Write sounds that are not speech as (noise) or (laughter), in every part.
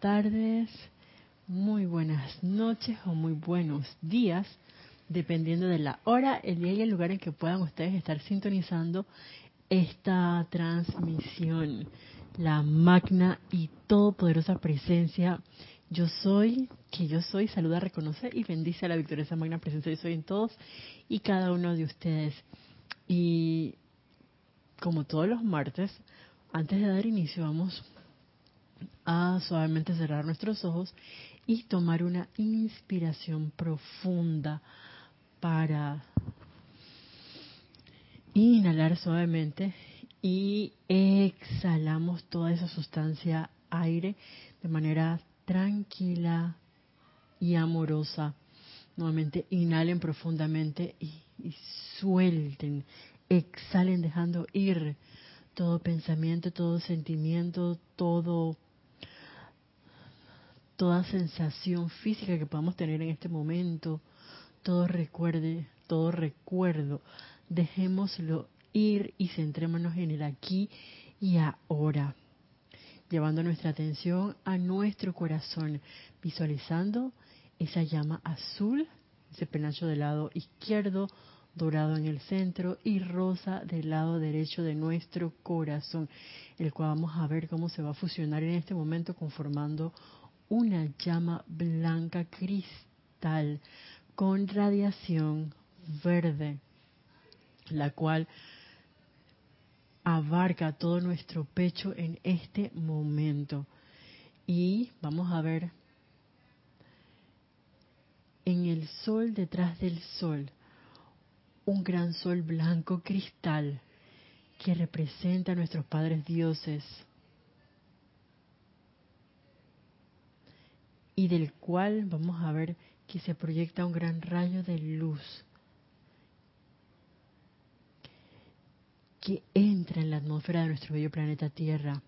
tardes, muy buenas noches o muy buenos días, dependiendo de la hora, el día y el lugar en que puedan ustedes estar sintonizando esta transmisión. La magna y todopoderosa presencia yo soy, que yo soy, saluda, reconoce y bendice a la victoriosa magna presencia yo soy en todos y cada uno de ustedes. Y como todos los martes, antes de dar inicio vamos a suavemente cerrar nuestros ojos y tomar una inspiración profunda para inhalar suavemente y exhalamos toda esa sustancia aire de manera tranquila y amorosa. Nuevamente inhalen profundamente y, suelten, exhalen dejando ir todo pensamiento, todo sentimiento, todo toda sensación física que podamos tener en este momento, todo recuerde, todo recuerdo, dejémoslo ir y centrémonos en el aquí y ahora, llevando nuestra atención a nuestro corazón, visualizando esa llama azul, ese penacho del lado izquierdo, dorado en el centro y rosa del lado derecho de nuestro corazón, el cual vamos a ver cómo se va a fusionar en este momento conformando una llama blanca cristal con radiación verde, la cual abarca todo nuestro pecho en este momento. Y vamos a ver en el sol detrás del sol un gran sol blanco cristal que representa a nuestros padres dioses y del cual vamos a ver que se proyecta un gran rayo de luz que entra en la atmósfera de nuestro bello planeta Tierra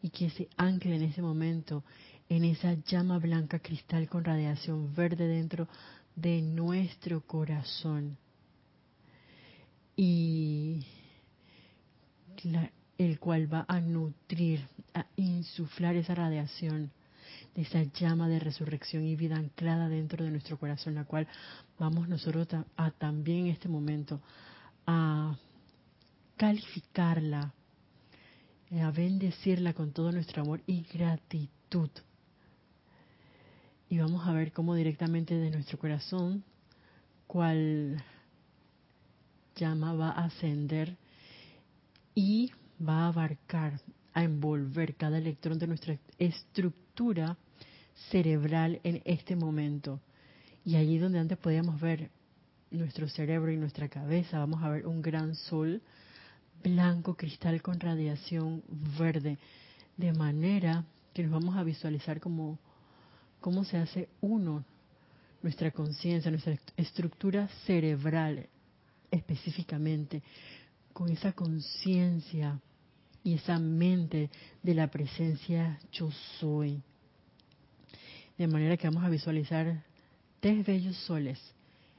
y que se ancla en ese momento en esa llama blanca cristal con radiación verde dentro de nuestro corazón. Y el cual va a nutrir, a insuflar esa radiación de esa llama de resurrección y vida anclada dentro de nuestro corazón, la cual vamos nosotros a, también en este momento a calificarla, eh, a bendecirla con todo nuestro amor y gratitud. Y vamos a ver cómo directamente de nuestro corazón, cual llama va a ascender y va a abarcar, a envolver cada electrón de nuestra estructura cerebral en este momento. Y allí donde antes podíamos ver nuestro cerebro y nuestra cabeza, vamos a ver un gran sol blanco cristal con radiación verde, de manera que nos vamos a visualizar como cómo se hace uno nuestra conciencia, nuestra estructura cerebral específicamente, con esa conciencia y esa mente de la presencia yo soy. De manera que vamos a visualizar tres bellos soles.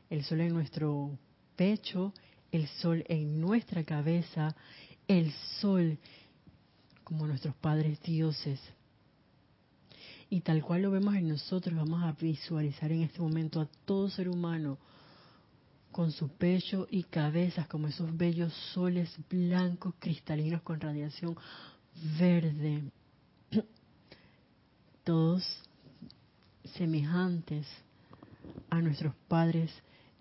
El sol en nuestro pecho, el sol en nuestra cabeza, el sol como nuestros padres dioses. Y tal cual lo vemos en nosotros, vamos a visualizar en este momento a todo ser humano con su pecho y cabezas como esos bellos soles blancos cristalinos con radiación verde. (clears throat) Todos semejantes a nuestros padres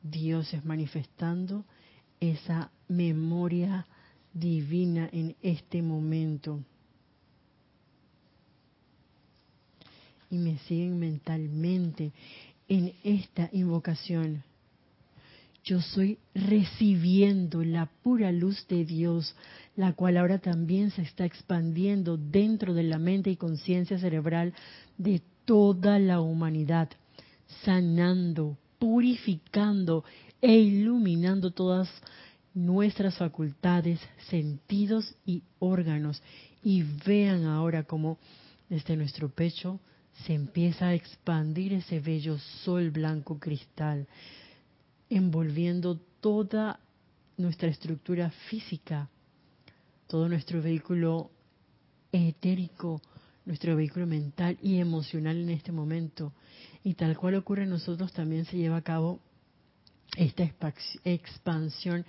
dioses, manifestando esa memoria divina en este momento. Y me siguen mentalmente en esta invocación. Yo soy recibiendo la pura luz de Dios, la cual ahora también se está expandiendo dentro de la mente y conciencia cerebral de toda la humanidad, sanando, purificando e iluminando todas nuestras facultades, sentidos y órganos. Y vean ahora cómo desde nuestro pecho se empieza a expandir ese bello sol blanco cristal, envolviendo toda nuestra estructura física, todo nuestro vehículo etérico, nuestro vehículo mental y emocional en este momento. Y tal cual ocurre en nosotros, también se lleva a cabo esta expansión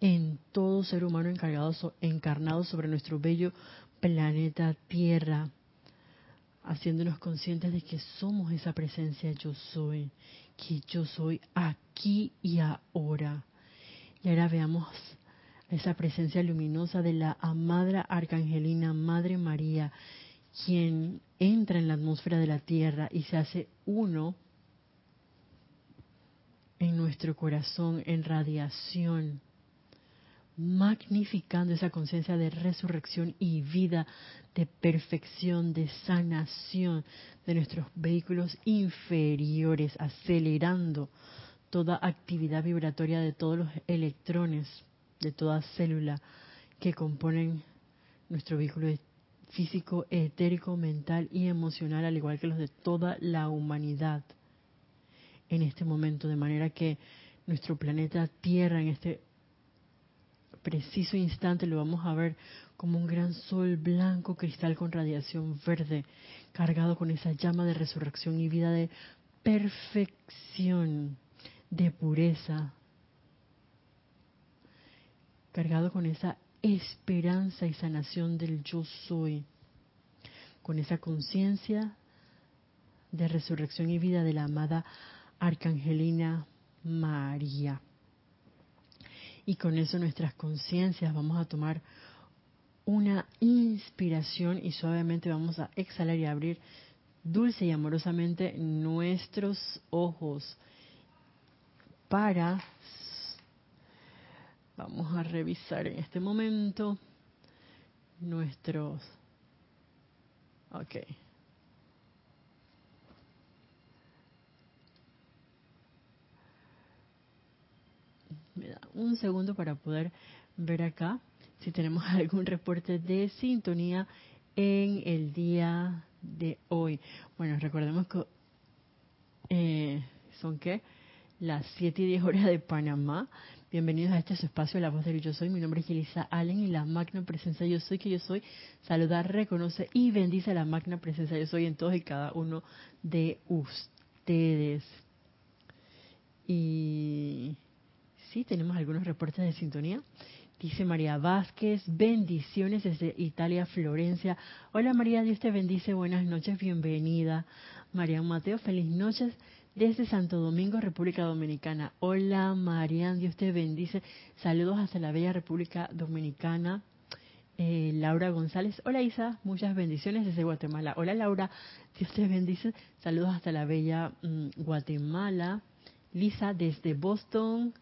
en todo ser humano encargado, encarnado sobre nuestro bello planeta Tierra, haciéndonos conscientes de que somos esa presencia yo soy, que yo soy aquí y ahora. Y ahora veamos esa presencia luminosa de la amada arcangelina Madre María, quien entra en la atmósfera de la Tierra y se hace uno en nuestro corazón en radiación, magnificando esa conciencia de resurrección y vida, de perfección, de sanación de nuestros vehículos inferiores, acelerando toda actividad vibratoria de todos los electrones, de toda célula que componen nuestro vehículo físico, etérico, mental y emocional, al igual que los de toda la humanidad en este momento, de manera que nuestro planeta Tierra en este preciso instante lo vamos a ver como un gran sol blanco cristal con radiación verde, cargado con esa llama de resurrección y vida de perfección, de pureza, cargado con esa esperanza y sanación del yo soy, con esa conciencia de resurrección y vida de la amada Arcangelina María. Y con eso nuestras conciencias vamos a tomar una inspiración y suavemente vamos a exhalar y abrir dulce y amorosamente nuestros ojos para vamos a revisar en este momento nuestros ok me da un segundo para poder ver acá si tenemos (laughs) algún reporte de sintonía en el día de hoy. Bueno, recordemos que eh, son que las 7 y 10 horas de Panamá. Bienvenidos a este espacio, La Voz del Yo Soy. Mi nombre es Elisa Allen y la magna presencia Yo Soy que Yo Soy saludar, reconoce y bendice a la magna presencia Yo Soy en todos y cada uno de ustedes. Y sí, tenemos algunos reportes de sintonía. Dice María Vázquez, bendiciones desde Italia, Florencia. Hola María, Dios te bendice, buenas noches, bienvenida. María Mateo, feliz noches desde Santo Domingo, República Dominicana. Hola María, Dios te bendice. Saludos hasta la bella República Dominicana. Eh, Laura González, hola Isa, muchas bendiciones desde Guatemala. Hola Laura, Dios te bendice. Saludos hasta la bella mm, Guatemala. Lisa desde Boston,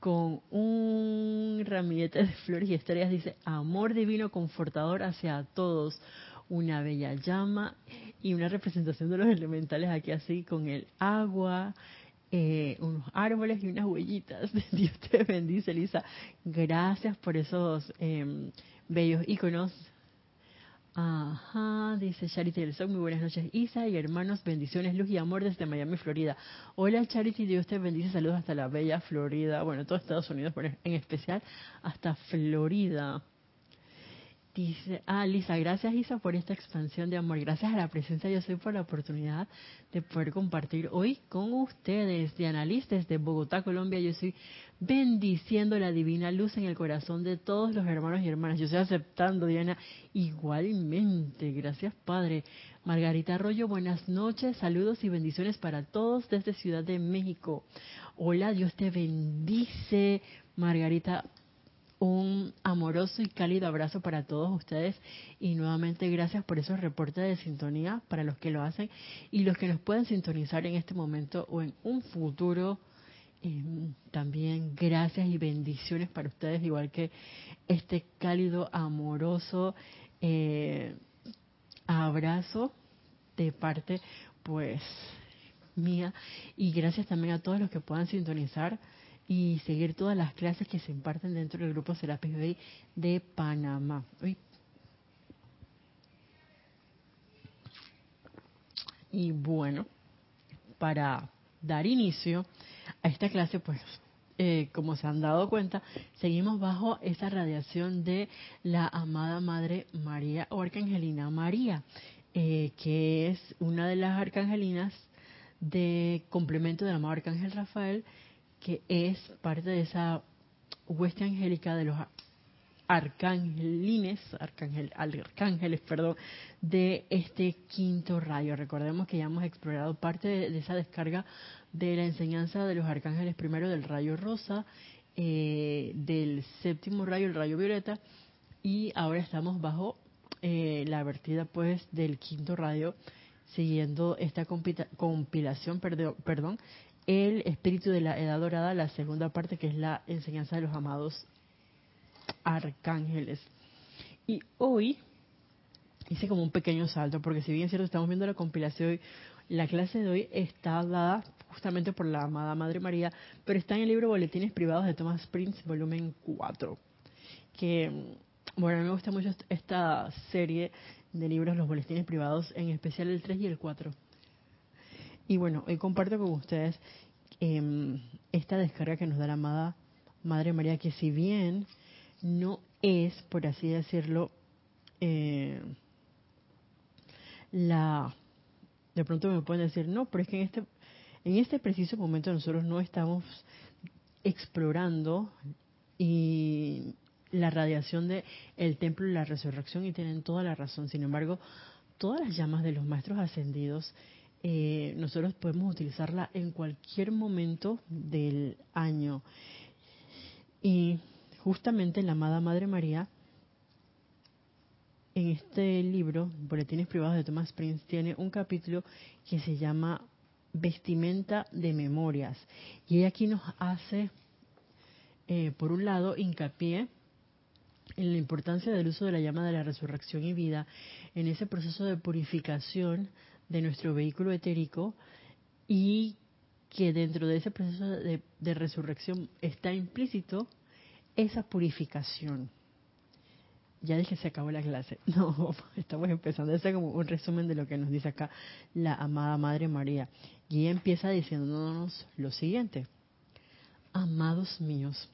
con un ramillete de flores y estrellas, dice, amor divino confortador hacia todos, una bella llama y una representación de los elementales aquí así con el agua, eh, unos árboles y unas huellitas. (laughs) Dios te bendice, Lisa. Gracias por esos em, bellos iconos Ajá, dice Charity del Sol, muy buenas noches Isa y hermanos, bendiciones, luz y amor desde Miami, Florida. Hola Charity, Dios te bendice, saludos hasta la bella Florida, bueno, todo Estados Unidos, en especial hasta Florida. Dice, ah, Lisa, gracias Isa por esta expansión de amor. Gracias a la presencia yo soy por la oportunidad de poder compartir hoy con ustedes. Diana Liz desde Bogotá, Colombia. Yo soy bendiciendo la divina luz en el corazón de todos los hermanos y hermanas. Yo estoy aceptando, Diana, igualmente. Gracias, Padre. Margarita Arroyo, buenas noches. Saludos y bendiciones para todos desde Ciudad de México. Hola, Dios te bendice. Margarita, un amoroso y cálido abrazo para todos ustedes y nuevamente gracias por esos reportes de sintonía para los que lo hacen y los que nos pueden sintonizar en este momento o en un futuro. También gracias y bendiciones para ustedes, igual que este cálido, amoroso eh, abrazo de parte, pues, mía. Y gracias también a todos los que puedan sintonizar y seguir todas las clases que se imparten dentro del grupo Serapis Bay de Panamá. Y bueno, para dar inicio a esta clase, pues eh, como se han dado cuenta, seguimos bajo esa radiación de la amada Madre María o Arcangelina María. eh, que es una de las arcangelinas de complemento del amado arcángel Rafael, que es parte de esa hueste angélica de los arcángelines, arcángel, arcángeles, perdón, de este quinto rayo. Recordemos que ya hemos explorado parte de, esa descarga de la enseñanza de los arcángeles, primero del rayo rosa, eh, del séptimo rayo, el rayo violeta, y ahora estamos bajo eh, la vertida pues del quinto rayo, siguiendo esta compilación, perdón, el espíritu de la edad dorada, la segunda parte que es la enseñanza de los amados arcángeles. Y hoy hice como un pequeño salto, porque si bien es cierto, estamos viendo la compilación, la clase de hoy está dada justamente por la amada Madre María, pero está en el libro Boletines Privados de Thomas Prince, volumen 4, que, bueno, a mí me gusta mucho esta serie de libros, los boletines privados, en especial el 3 y el 4. Y bueno, hoy comparto con ustedes em, esta descarga que nos da la amada Madre María, que si bien no es, por así decirlo, eh, la... De pronto me pueden decir, no, pero es que en este, en este preciso momento nosotros no estamos explorando y la radiación de el templo y la resurrección y tienen toda la razón. Sin embargo, todas las llamas de los maestros ascendidos, eh, nosotros podemos utilizarla en cualquier momento del año. Y justamente la amada Madre María, en este libro, Boletines Privados de Thomas Prince, tiene un capítulo que se llama Vestimenta de Memorias. Y ella aquí nos hace, eh, por un lado, hincapié en la importancia del uso de la llama de la resurrección y vida en ese proceso de purificación de nuestro vehículo etérico y que dentro de ese proceso de resurrección está implícito esa purificación. Ya dije, se acabó la clase. (laughs) No, estamos empezando. Este es como un resumen de lo que nos dice acá la amada Madre María. Y ella empieza diciéndonos lo siguiente. Amados míos,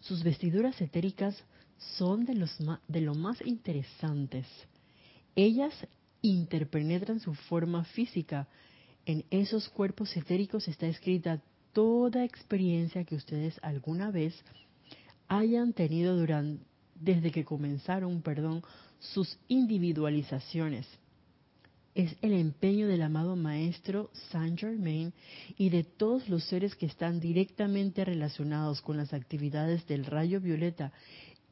sus vestiduras etéricas son de, los, de lo más interesantes. Ellas interpenetran su forma física. En esos cuerpos etéricos está escrita toda experiencia que ustedes alguna vez hayan tenido durante, desde que comenzaron, perdón, sus individualizaciones. Es el empeño del amado Maestro Saint Germain y de todos los seres que están directamente relacionados con las actividades del rayo violeta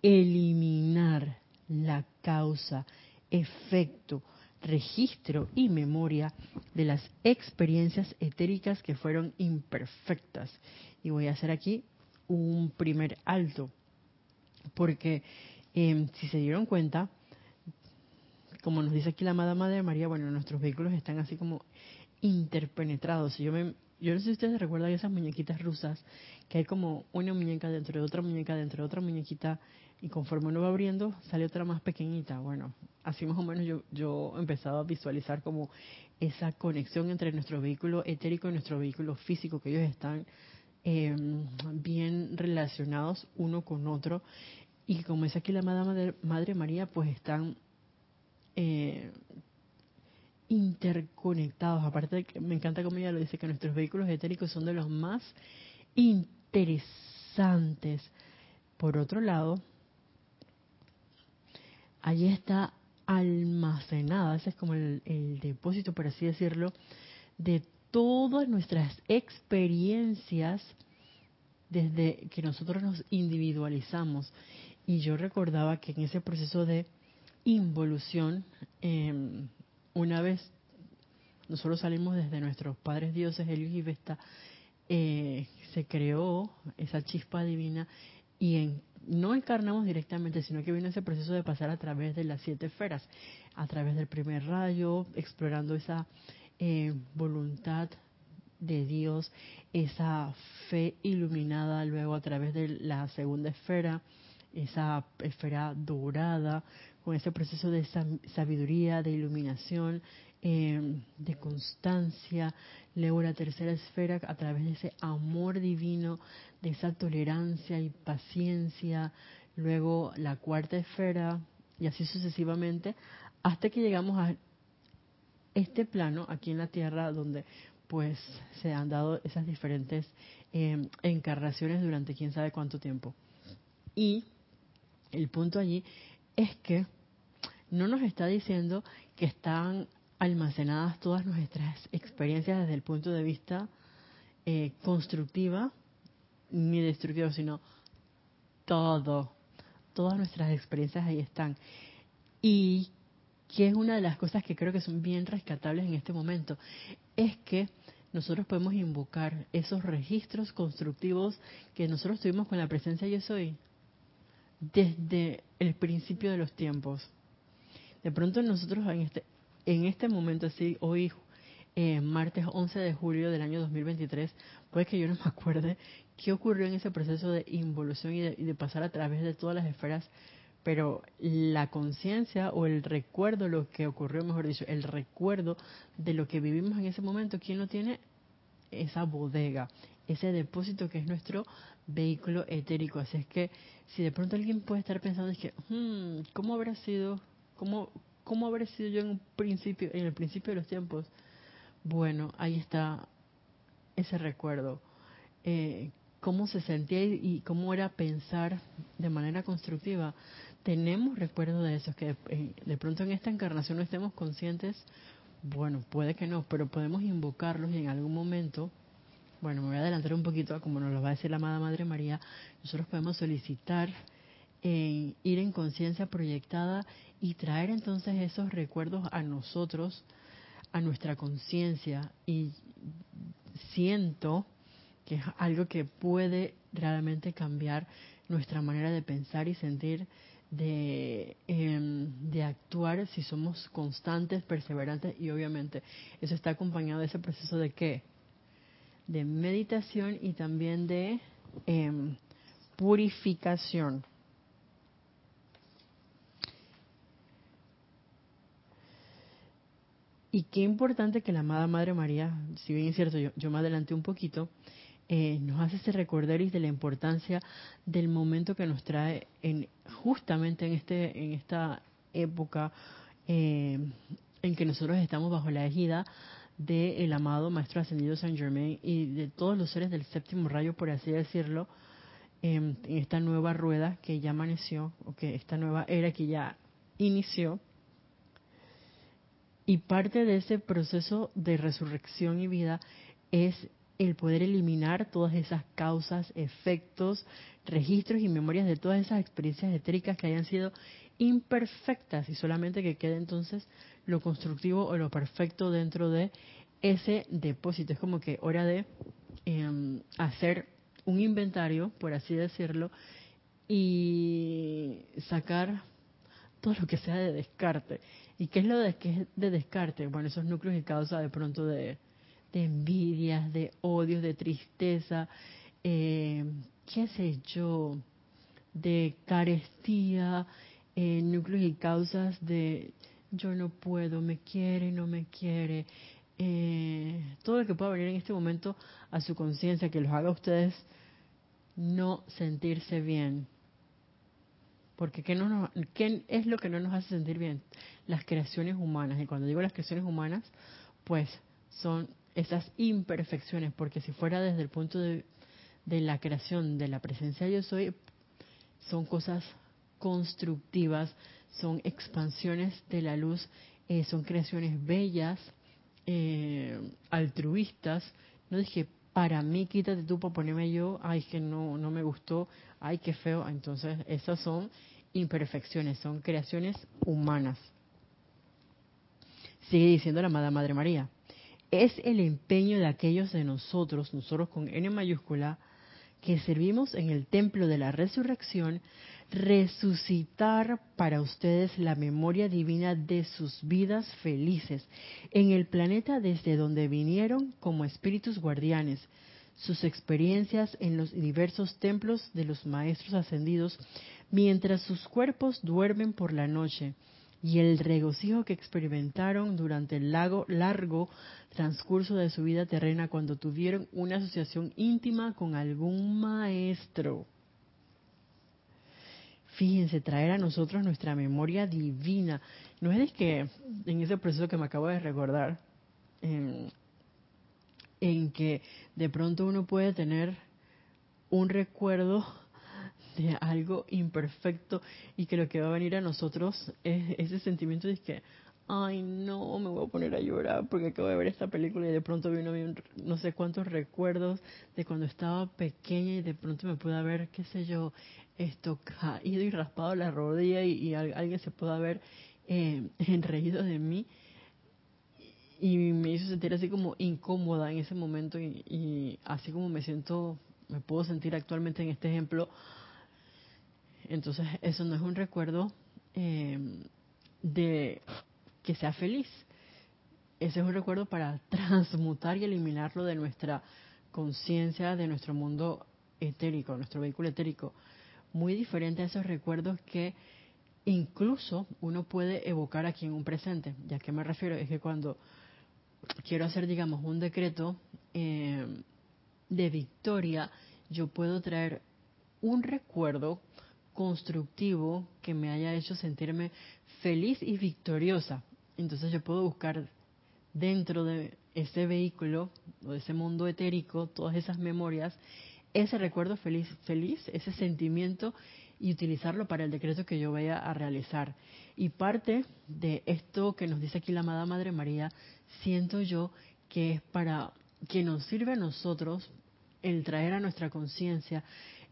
eliminar la causa, efecto, registro y memoria de las experiencias etéricas que fueron imperfectas. Y voy a hacer aquí un primer alto, porque em, si se dieron cuenta, como nos dice aquí la amada Madre María, bueno, nuestros vehículos están así como interpenetrados. Yo, me, yo no sé si ustedes recuerdan esas muñequitas rusas, que hay como una muñeca dentro de otra muñeca, dentro de otra muñequita, y conforme uno va abriendo, sale otra más pequeñita. Bueno, así más o menos yo, yo empezaba a visualizar como esa conexión entre nuestro vehículo etérico y nuestro vehículo físico, que ellos están eh, bien relacionados uno con otro. Y como es aquí la Madre, Madre María, pues están eh, interconectados. Aparte, que me encanta como ella lo dice, que nuestros vehículos etéricos son de los más interesantes. Por otro lado, allí está almacenada, ese es como el, depósito, por así decirlo, de todas nuestras experiencias desde que nosotros nos individualizamos. Y yo recordaba que en ese proceso de involución, em, una vez nosotros salimos desde nuestros padres dioses, Helios y Vesta, eh, se creó esa chispa divina y en, no encarnamos directamente, sino que vino ese proceso de pasar a través de las siete esferas, a través del primer rayo, explorando esa eh, voluntad de Dios, esa fe iluminada luego a través de la segunda esfera, esa esfera dorada, con ese proceso de sabiduría, de iluminación, em, de constancia, luego la tercera esfera a través de ese amor divino, de esa tolerancia y paciencia, luego la cuarta esfera y así sucesivamente, hasta que llegamos a este plano aquí en la Tierra donde pues se han dado esas diferentes em, encarnaciones durante quién sabe cuánto tiempo. Y el punto allí es que no nos está diciendo que están almacenadas todas nuestras experiencias desde el punto de vista eh, constructiva ni destructivo, sino todo, todas nuestras experiencias ahí están. Y que es una de las cosas que creo que son bien rescatables en este momento, es que nosotros podemos invocar esos registros constructivos que nosotros tuvimos con la presencia yo soy desde el principio de los tiempos. De pronto nosotros en este, en este momento, así hoy eh, martes 11 de julio del año 2023, puede que yo no me acuerde qué ocurrió en ese proceso de involución y de, pasar a través de todas las esferas, pero la conciencia o el recuerdo, lo que ocurrió, mejor dicho, el recuerdo de lo que vivimos en ese momento, ¿quién no tiene? Esa bodega, ese depósito que es nuestro vehículo etérico. Así es que si de pronto alguien puede estar pensando, es que, hmm, ¿cómo habrá sido? ¿Cómo, ¿Cómo habrá sido yo en el principio de los tiempos? Bueno, ahí está ese recuerdo. Eh, cómo se sentía y, cómo era pensar de manera constructiva. Tenemos recuerdos de eso, que eh, de, pronto en esta encarnación no estemos conscientes. Bueno, puede que no, pero podemos invocarlos y en algún momento, bueno, me voy a adelantar un poquito como nos lo va a decir la amada Madre María, nosotros podemos solicitar eh, ir en conciencia proyectada y traer entonces esos recuerdos a nosotros, a nuestra conciencia. Y siento que es algo que puede realmente cambiar nuestra manera de pensar y sentir, de, em, de actuar si somos constantes, perseverantes y obviamente eso está acompañado de ese proceso de qué? De meditación y también de em, purificación. Y qué importante que la amada Madre María, si bien es cierto, yo, yo me adelanté un poquito, eh, nos hace ese y de la importancia del momento que nos trae en, justamente en, este, en esta época eh, en que nosotros estamos bajo la égida del amado Maestro Ascendido Saint Germain y de todos los seres del séptimo rayo, por así decirlo, en esta nueva rueda que ya amaneció, o que esta nueva era que ya inició, y parte de ese proceso de resurrección y vida es el poder eliminar todas esas causas, efectos, registros y memorias de todas esas experiencias etéricas que hayan sido imperfectas y solamente que quede entonces lo constructivo o lo perfecto dentro de ese depósito. Es como que hora de em, hacer un inventario, por así decirlo, y sacar todo lo que sea de descarte. ¿Y qué es lo de, que de descarte? Bueno, esos núcleos y causa de pronto de, envidias, de odios, de tristeza, eh, qué sé yo, de carestía, eh, núcleos y causas de yo no puedo, me quiere, no me quiere, eh, todo lo que pueda venir en este momento a su conciencia, que los haga ustedes no sentirse bien. Porque ¿qué, no ¿qué es lo que no nos hace sentir bien? Las creaciones humanas. Y cuando digo las creaciones humanas, pues son esas imperfecciones, porque si fuera desde el punto de, la creación de la presencia yo soy, son cosas constructivas, son expansiones de la luz, eh, son creaciones bellas, eh, altruistas. No dije, para mí quítate tú para ponerme yo, ay, que no, no me gustó, ay, qué feo. Entonces, esas son imperfecciones, son creaciones humanas. Sigue diciendo la amada Madre María. Es el empeño de aquellos de nosotros, nosotros con N mayúscula, que servimos en el templo de la resurrección, resucitar para ustedes la memoria divina de sus vidas felices en el planeta desde donde vinieron como espíritus guardianes, sus experiencias en los diversos templos de los maestros ascendidos mientras sus cuerpos duermen por la noche y el regocijo que experimentaron durante el largo, largo transcurso de su vida terrena cuando tuvieron una asociación íntima con algún maestro. Fíjense, traer a nosotros nuestra memoria divina. No es de que en ese proceso que me acabo de recordar, en, en que de pronto uno puede tener un recuerdo de algo imperfecto y que lo que va a venir a nosotros es ese sentimiento de que, ay no, me voy a poner a llorar porque acabo de ver esta película y de pronto vino no sé cuántos recuerdos de cuando estaba pequeña y de pronto me pude haber, qué sé yo, esto caído y raspado la rodilla y, alguien se puede haber (laughs) eh, enreído de mí y me hizo sentir así como incómoda en ese momento y, así como me siento, me puedo sentir actualmente en este ejemplo. Entonces eso no es un recuerdo eh, de que sea feliz. Ese es un recuerdo para transmutar y eliminarlo de nuestra conciencia, de nuestro mundo etérico, nuestro vehículo etérico. Muy diferente a esos recuerdos que incluso uno puede evocar aquí en un presente. ¿Ya que me refiero? Es que cuando quiero hacer, digamos, un decreto eh, de victoria, yo puedo traer un recuerdo constructivo que me haya hecho sentirme feliz y victoriosa. Entonces yo puedo buscar dentro de ese vehículo o de ese mundo etérico, todas esas memorias, ese recuerdo feliz, feliz, ese sentimiento y utilizarlo para el decreto que yo vaya a realizar. Y parte de esto que nos dice aquí la amada Madre María, siento yo que es para que nos sirve a nosotros el traer a nuestra conciencia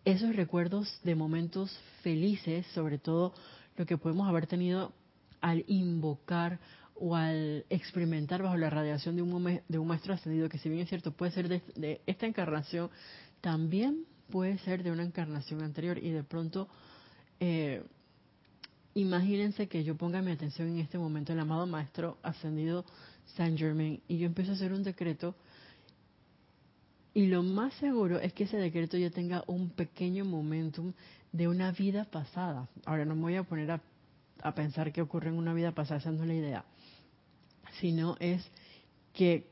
esos recuerdos de momentos felices, sobre todo lo que podemos haber tenido al invocar o al experimentar bajo la radiación de un, de un maestro ascendido, que si bien es cierto puede ser de, esta encarnación, también puede ser de una encarnación anterior y de pronto eh, imagínense que yo ponga mi atención en este momento el amado maestro ascendido Saint Germain y yo empiezo a hacer un decreto y lo más seguro es que ese decreto ya tenga un pequeño momentum de una vida pasada. Ahora no me voy a poner a a pensar que ocurre en una vida pasada, esa no es la idea, sino es que,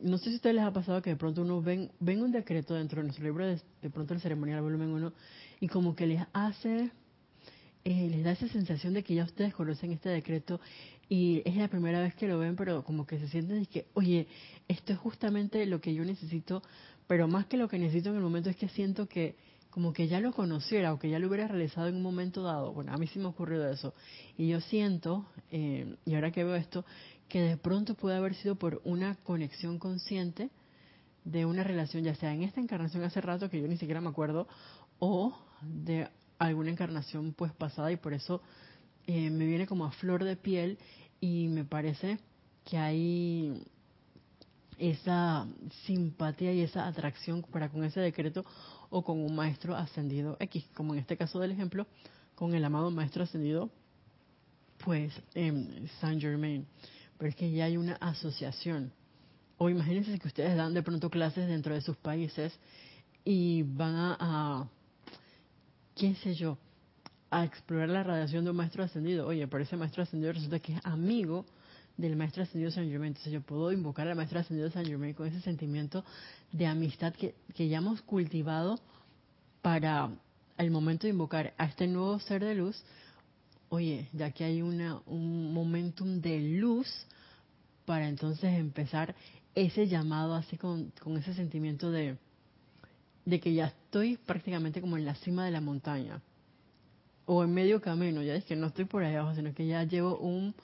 no sé si a ustedes les ha pasado que de pronto uno ven, ven un decreto dentro de nuestro libro, de, de pronto el ceremonial volumen 1, y como que les hace, eh, les da esa sensación de que ya ustedes conocen este decreto y es la primera vez que lo ven, pero como que se sienten y que, oye, esto es justamente lo que yo necesito, pero más que lo que necesito en el momento es que siento que como que ya lo conociera o que ya lo hubiera realizado en un momento dado. Bueno, a mí sí me ha ocurrido eso. Y yo siento, eh, y ahora que veo esto, que de pronto puede haber sido por una conexión consciente de una relación, ya sea en esta encarnación hace rato, que yo ni siquiera me acuerdo, o de alguna encarnación pues pasada y por eso eh, me viene como a flor de piel y me parece que hay esa simpatía y esa atracción para con ese decreto o con un maestro ascendido X, como en este caso del ejemplo, con el amado maestro ascendido, pues en Saint Germain. Pero es que ya hay una asociación. O imagínense que ustedes dan de pronto clases dentro de sus países y van a, a qué sé yo, a explorar la radiación de un maestro ascendido. Oye, pero maestro ascendido resulta que es amigo del maestro ascendido San Germain. Entonces yo puedo invocar al maestro ascendido San Germain con ese sentimiento de amistad que, que ya hemos cultivado para el momento de invocar a este nuevo ser de luz. Oye, ya que hay una, un momentum de luz para entonces empezar ese llamado así con, con ese sentimiento de, de que ya estoy prácticamente como en la cima de la montaña o en medio camino, ya es que no estoy por allá abajo, sino que ya llevo un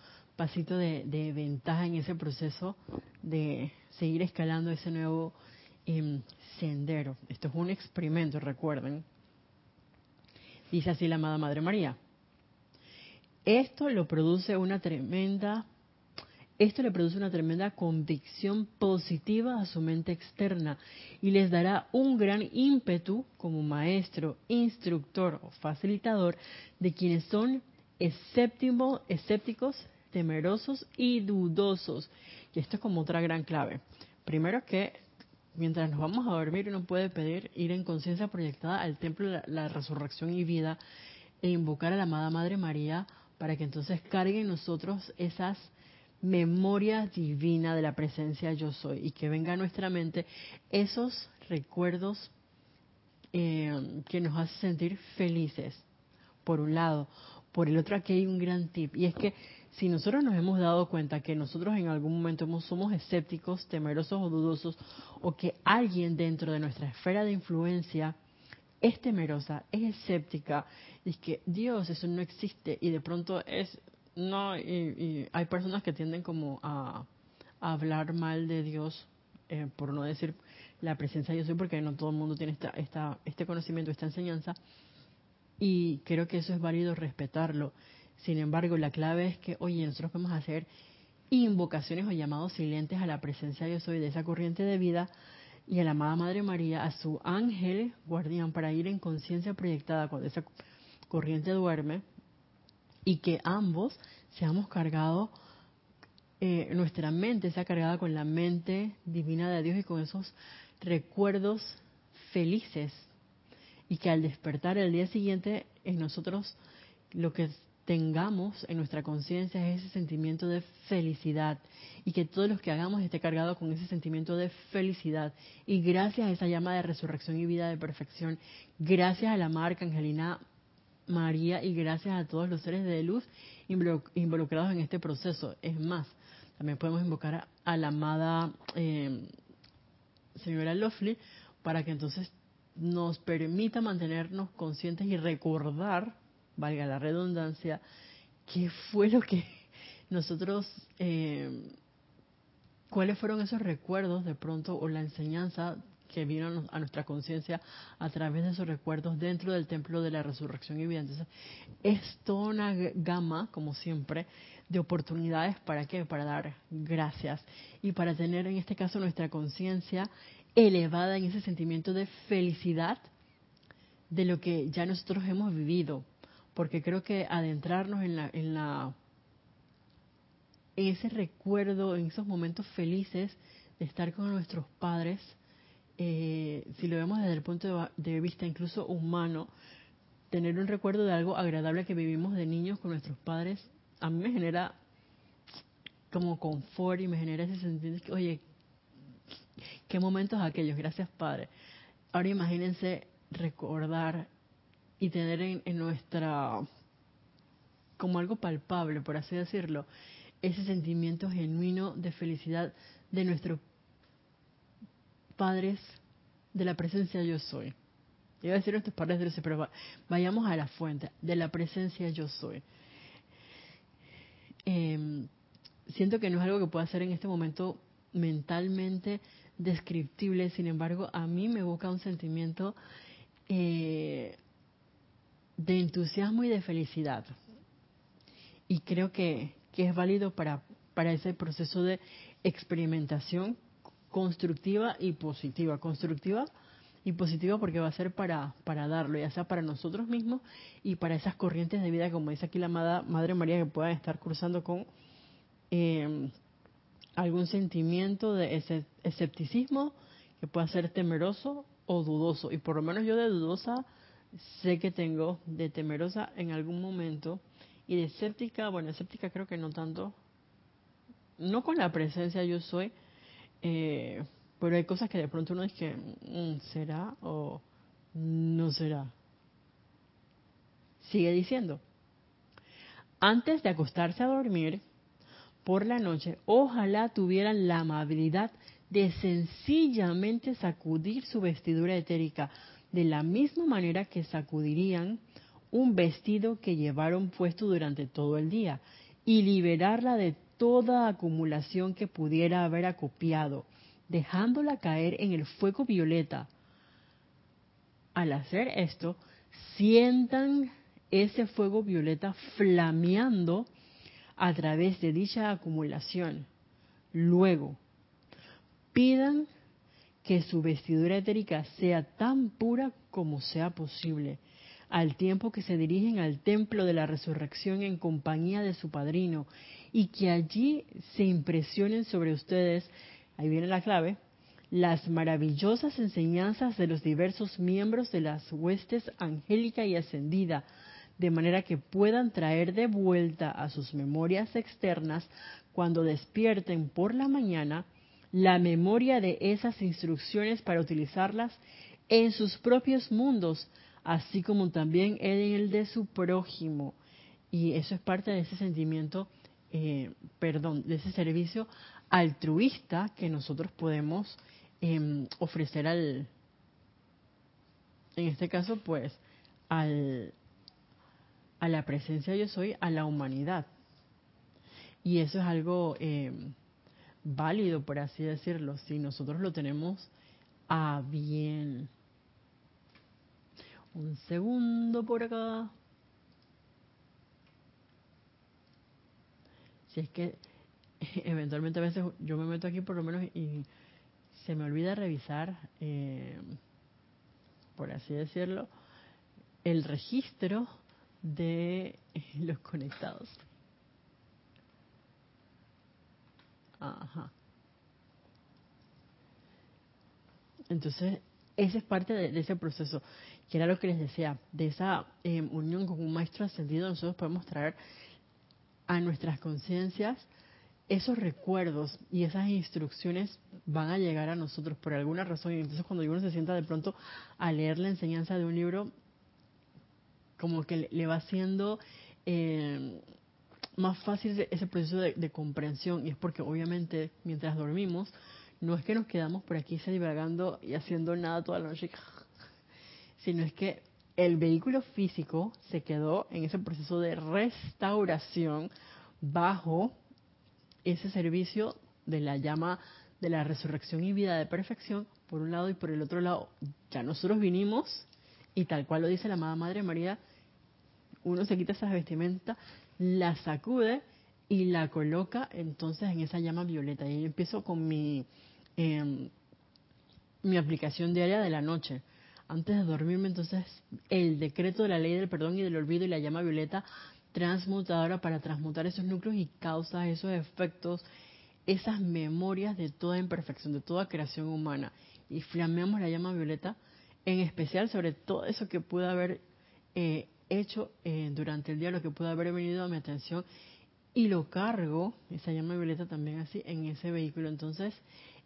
pasito de, ventaja en ese proceso de seguir escalando ese nuevo em, sendero. Esto es un experimento, recuerden. Dice así la amada Madre María. Esto lo produce una tremenda, esto le produce una tremenda convicción positiva a su mente externa y les dará un gran ímpetu como maestro, instructor o facilitador de quienes son escépticos temerosos y dudosos. Y esto es como otra gran clave. Primero que mientras nos vamos a dormir uno puede pedir ir en conciencia proyectada al templo de la, resurrección y vida e invocar a la amada Madre María para que entonces cargue en nosotros esas memorias divinas de la presencia yo soy y que venga a nuestra mente esos recuerdos eh, que nos hacen sentir felices por un lado. Por el otro, aquí hay un gran tip, y es que si nosotros nos hemos dado cuenta que nosotros en algún momento somos escépticos, temerosos o dudosos, o que alguien dentro de nuestra esfera de influencia es temerosa, es escéptica, y es que Dios, eso no existe, y de pronto es, no, y, hay personas que tienden como a, hablar mal de Dios, eh, por no decir la presencia de Dios, porque no todo el mundo tiene esta, esta, este conocimiento, esta enseñanza, y creo que eso es válido respetarlo. Sin embargo, la clave es que, oye, nosotros podemos hacer invocaciones o llamados silentes a la presencia de Yo Soy de esa corriente de vida y a la amada Madre María, a su ángel guardián, para ir en conciencia proyectada cuando esa corriente duerme y que ambos seamos cargados, eh, nuestra mente sea cargada con la mente divina de Dios y con esos recuerdos felices. Y que al despertar el día siguiente en nosotros lo que tengamos en nuestra conciencia es ese sentimiento de felicidad y que todos los que hagamos esté cargado con ese sentimiento de felicidad y gracias a esa llama de resurrección y vida de perfección, gracias a la marca Angelina María y gracias a todos los seres de luz involucrados en este proceso. Es más, también podemos invocar a, la amada eh, señora Lovely para que entonces nos permita mantenernos conscientes y recordar valga la redundancia, qué fue lo que (laughs) nosotros, eh, cuáles fueron esos recuerdos de pronto o la enseñanza que vino a nuestra conciencia a través de esos recuerdos dentro del templo de la resurrección y vida. Entonces, es toda una gama, como siempre, de oportunidades para qué? Para dar gracias y para tener en este caso nuestra conciencia elevada en ese sentimiento de felicidad de lo que ya nosotros hemos vivido, porque creo que adentrarnos en la, en la en ese recuerdo, en esos momentos felices de estar con nuestros padres, eh, si lo vemos desde el punto de, vista incluso humano, tener un recuerdo de algo agradable que vivimos de niños con nuestros padres, a mí me genera como confort y me genera ese sentimiento que, oye, qué momentos aquellos, gracias Padre. Ahora imagínense recordar y tener en, nuestra, como algo palpable, por así decirlo, ese sentimiento genuino de felicidad de nuestros padres de la presencia yo soy. Iba a decir nuestros padres pero vayamos a la fuente, de la presencia yo soy. Em, siento que no es algo que pueda hacer en este momento mentalmente descriptible, sin embargo, a mí me evoca un sentimiento eh, de entusiasmo y de felicidad. Y creo que, es válido para, para ese proceso de experimentación constructiva y positiva. Constructiva y positiva porque va a ser para, para darlo, ya sea para nosotros mismos y para esas corrientes de vida, como dice aquí la Madre María, que puedan estar cruzando con eh, algún sentimiento de escepticismo que pueda ser temeroso o dudoso. Y por lo menos yo de dudosa sé que tengo de temerosa en algún momento y de escéptica, bueno, escéptica creo que no tanto, no con la presencia yo soy, eh, pero hay cosas que de pronto uno es que mm, será o no será. Sigue diciendo, antes de acostarse a dormir por la noche, ojalá tuvieran la amabilidad de sencillamente sacudir su vestidura etérica de la misma manera que sacudirían un vestido que llevaron puesto durante todo el día y liberarla de toda acumulación que pudiera haber acopiado, dejándola caer en el fuego violeta. Al hacer esto, sientan ese fuego violeta flameando a través de dicha acumulación. Luego, pidan que su vestidura etérica sea tan pura como sea posible, al tiempo que se dirigen al templo de la resurrección en compañía de su padrino, y que allí se impresionen sobre ustedes, ahí viene la clave, las maravillosas enseñanzas de los diversos miembros de las huestes angélica y ascendida, de manera que puedan traer de vuelta a sus memorias externas cuando despierten por la mañana la memoria de esas instrucciones para utilizarlas en sus propios mundos así como también en el de su prójimo. Y eso es parte de ese sentimiento, eh, perdón, de ese servicio altruista que nosotros podemos em, ofrecer al, en este caso, pues, al, a la presencia yo soy, a la humanidad. Y eso es algo em, válido, por así decirlo, si nosotros lo tenemos a bien. Un segundo por acá. Si es que (laughs) eventualmente a veces yo me meto aquí por lo menos y se me olvida revisar, eh, por así decirlo, el registro de (laughs) los conectados. Ajá. Entonces, ese es parte de, ese proceso, que era lo que les decía, de esa eh, unión con un maestro ascendido, nosotros podemos traer a nuestras conciencias esos recuerdos y esas instrucciones van a llegar a nosotros por alguna razón. Y entonces cuando uno se sienta de pronto a leer la enseñanza de un libro, como que le va haciendo eh, más fácil ese proceso de, comprensión. Y es porque obviamente mientras dormimos, no es que nos quedamos por aquí se divagando y haciendo nada toda la noche, (laughs) sino es que el vehículo físico se quedó en ese proceso de restauración bajo ese servicio de la llama de la resurrección y vida de perfección, por un lado, y por el otro lado, ya nosotros vinimos, y tal cual lo dice la amada Madre María, uno se quita esa vestimenta, la sacude y la coloca entonces en esa llama violeta. Y empiezo con mi, em, mi aplicación diaria de la noche. Antes de dormirme, entonces, el decreto de la ley del perdón y del olvido y la llama violeta transmutadora para transmutar esos núcleos y causas, esos efectos, esas memorias de toda imperfección, de toda creación humana. Y flameamos la llama violeta, en especial sobre todo eso que pudo haber eh, hecho eh, durante el día, lo que pudo haber venido a mi atención, y lo cargo, esa llama violeta también así, en ese vehículo, entonces,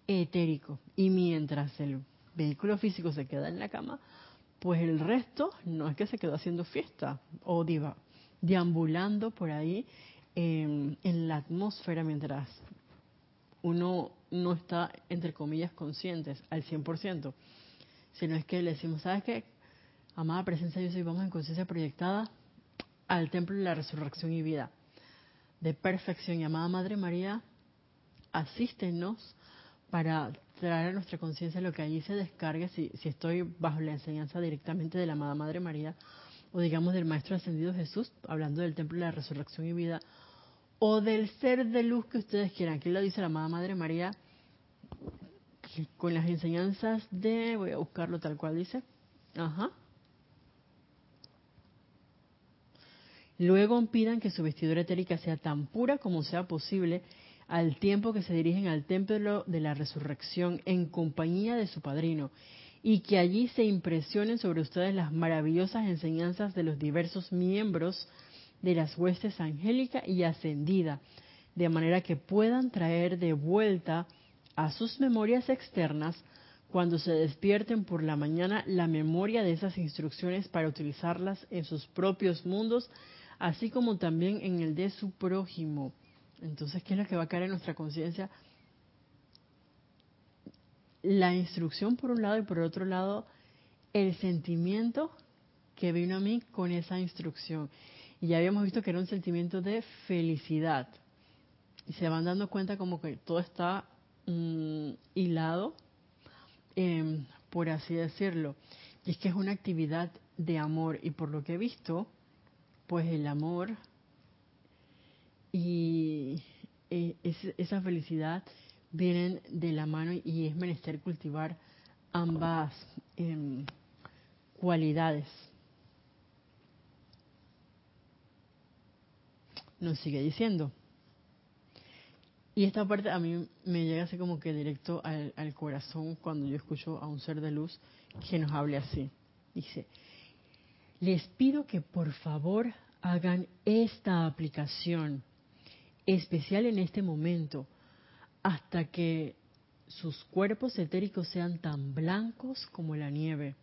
etérico. Y mientras el vehículo físico se queda en la cama, pues el resto no es que se quedó haciendo fiesta o diva, deambulando por ahí em, en la atmósfera mientras uno no está, entre comillas, conscientes al 100%, sino es que le decimos, ¿sabes qué? Amada presencia, yo soy, vamos en conciencia proyectada al templo de la resurrección y vida, de perfección. Y amada Madre María, asístenos para traer a nuestra conciencia lo que allí se descargue, si, si estoy bajo la enseñanza directamente de la amada Madre María, o digamos del Maestro Ascendido Jesús, hablando del Templo de la Resurrección y Vida, o del ser de luz que ustedes quieran. Aquí lo dice la amada Madre María, con las enseñanzas de, voy a buscarlo tal cual dice, ajá. Luego pidan que su vestidura etérica sea tan pura como sea posible al tiempo que se dirigen al templo de la resurrección en compañía de su padrino y que allí se impresionen sobre ustedes las maravillosas enseñanzas de los diversos miembros de las huestes angélica y ascendida, de manera que puedan traer de vuelta a sus memorias externas cuando se despierten por la mañana la memoria de esas instrucciones para utilizarlas en sus propios mundos, así como también en el de su prójimo. Entonces, ¿qué es lo que va a caer en nuestra conciencia? la instrucción por un lado y por otro lado el sentimiento que vino a mí con esa instrucción. Y ya habíamos visto que era un sentimiento de felicidad. Y se van dando cuenta como que todo está mm, hilado, em, por así decirlo. Y es que es una actividad de amor. Y por lo que he visto, pues el amor y eh, esa felicidad vienen de la mano y es menester cultivar ambas em, cualidades. Nos sigue diciendo. Y esta parte a mí me llega así como que directo al, al corazón cuando yo escucho a un ser de luz que nos hable así. Dice, les pido que por favor hagan esta aplicación especial en este momento hasta que sus cuerpos etéricos sean tan blancos como la nieve,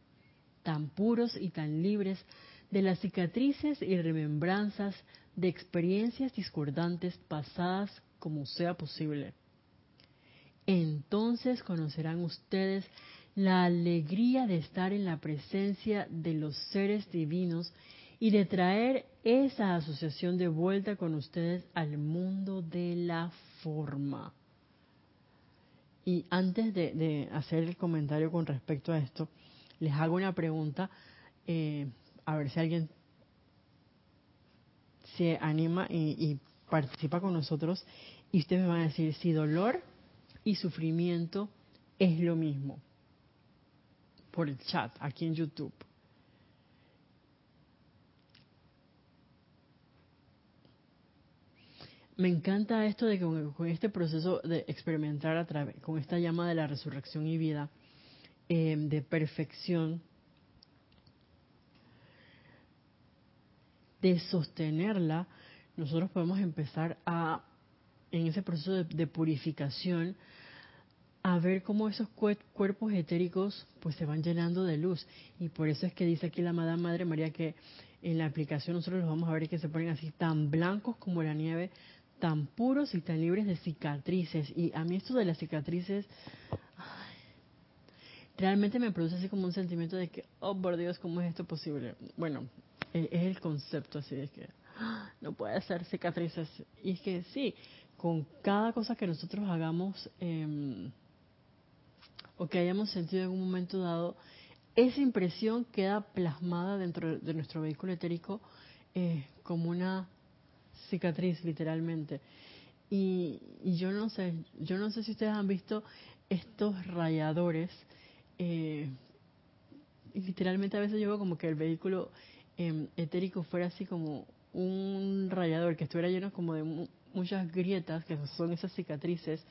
tan puros y tan libres de las cicatrices y remembranzas de experiencias discordantes pasadas como sea posible. Entonces conocerán ustedes la alegría de estar en la presencia de los seres divinos y de traer esa asociación de vuelta con ustedes al mundo de la forma. Y antes de, hacer el comentario con respecto a esto, les hago una pregunta, eh, a ver si alguien se anima y, participa con nosotros y ustedes me van a decir si dolor y sufrimiento es lo mismo por el chat aquí en YouTube. Me encanta esto de que con, este proceso de experimentar a través, con esta llama de la resurrección y vida, eh, de perfección, de sostenerla, nosotros podemos empezar a, en ese proceso de, purificación, a ver cómo esos cuerpos etéricos pues se van llenando de luz. Y por eso es que dice aquí la amada Madre María que en la aplicación nosotros los vamos a ver que se ponen así tan blancos como la nieve, tan puros y tan libres de cicatrices. Y a mí esto de las cicatrices realmente me produce así como un sentimiento de que, oh por Dios, ¿cómo es esto posible? Bueno, es el concepto así de que ¡ah! no puede ser cicatrices. Y es que sí, con cada cosa que nosotros hagamos em, o que hayamos sentido en un momento dado, esa impresión queda plasmada dentro de nuestro vehículo etérico eh, como una cicatriz, literalmente. Y, yo no sé, yo no sé si ustedes han visto estos rayadores. Eh, literalmente a veces yo veo como que el vehículo Em, etérico fuera así como un rayador, que estuviera lleno como de muchas grietas, que son esas cicatrices,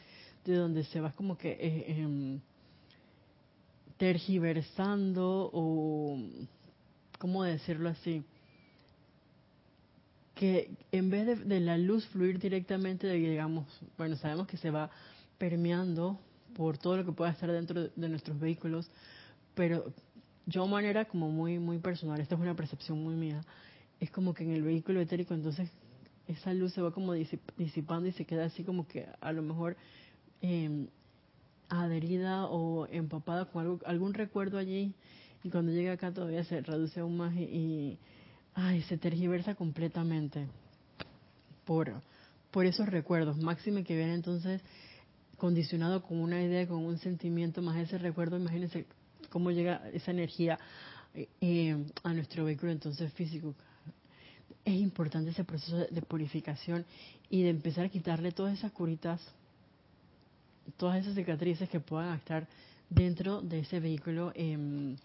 de donde se va como que eh, em, tergiversando o, ¿cómo decirlo así? Que en vez de, de, la luz fluir directamente, de, digamos, bueno, sabemos que se va permeando por todo lo que pueda estar dentro de nuestros vehículos, pero yo manera como muy muy personal, esta es una percepción muy mía, es como que en el vehículo etérico entonces esa luz se va como disipando y se queda así como que a lo mejor eh, adherida o empapada con algo, algún recuerdo allí y cuando llega acá todavía se reduce aún más y, ay, se tergiversa completamente por, por esos recuerdos. Máxime que viene entonces condicionado con una idea, con un sentimiento, más ese recuerdo, imagínense cómo llega esa energía eh, eh, a nuestro vehículo entonces físico. Es importante ese proceso de, purificación y de empezar a quitarle todas esas curitas, todas esas cicatrices que puedan estar dentro de ese vehículo em,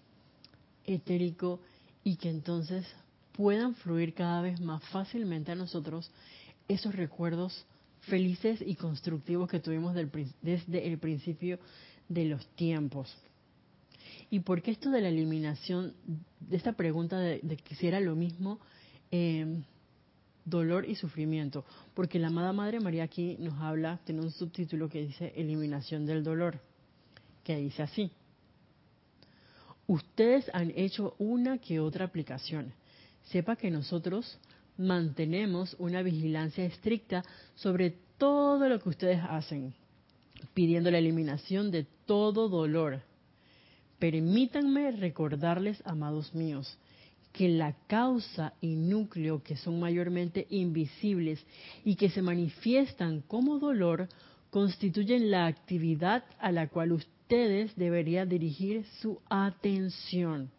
etérico y que entonces puedan fluir cada vez más fácilmente a nosotros esos recuerdos felices y constructivos que tuvimos desde el principio de los tiempos. ¿Y por qué esto de la eliminación, de esta pregunta de, que si lo mismo em, dolor y sufrimiento? Porque la amada Madre María aquí nos habla, tiene un subtítulo que dice eliminación del dolor, que dice así. Ustedes han hecho una que otra aplicación. Sepa que nosotros mantenemos una vigilancia estricta sobre todo lo que ustedes hacen, pidiendo la eliminación de todo dolor, Permítanme recordarles, amados míos, que la causa y núcleo que son mayormente invisibles y que se manifiestan como dolor constituyen la actividad a la cual ustedes deberían dirigir su atención.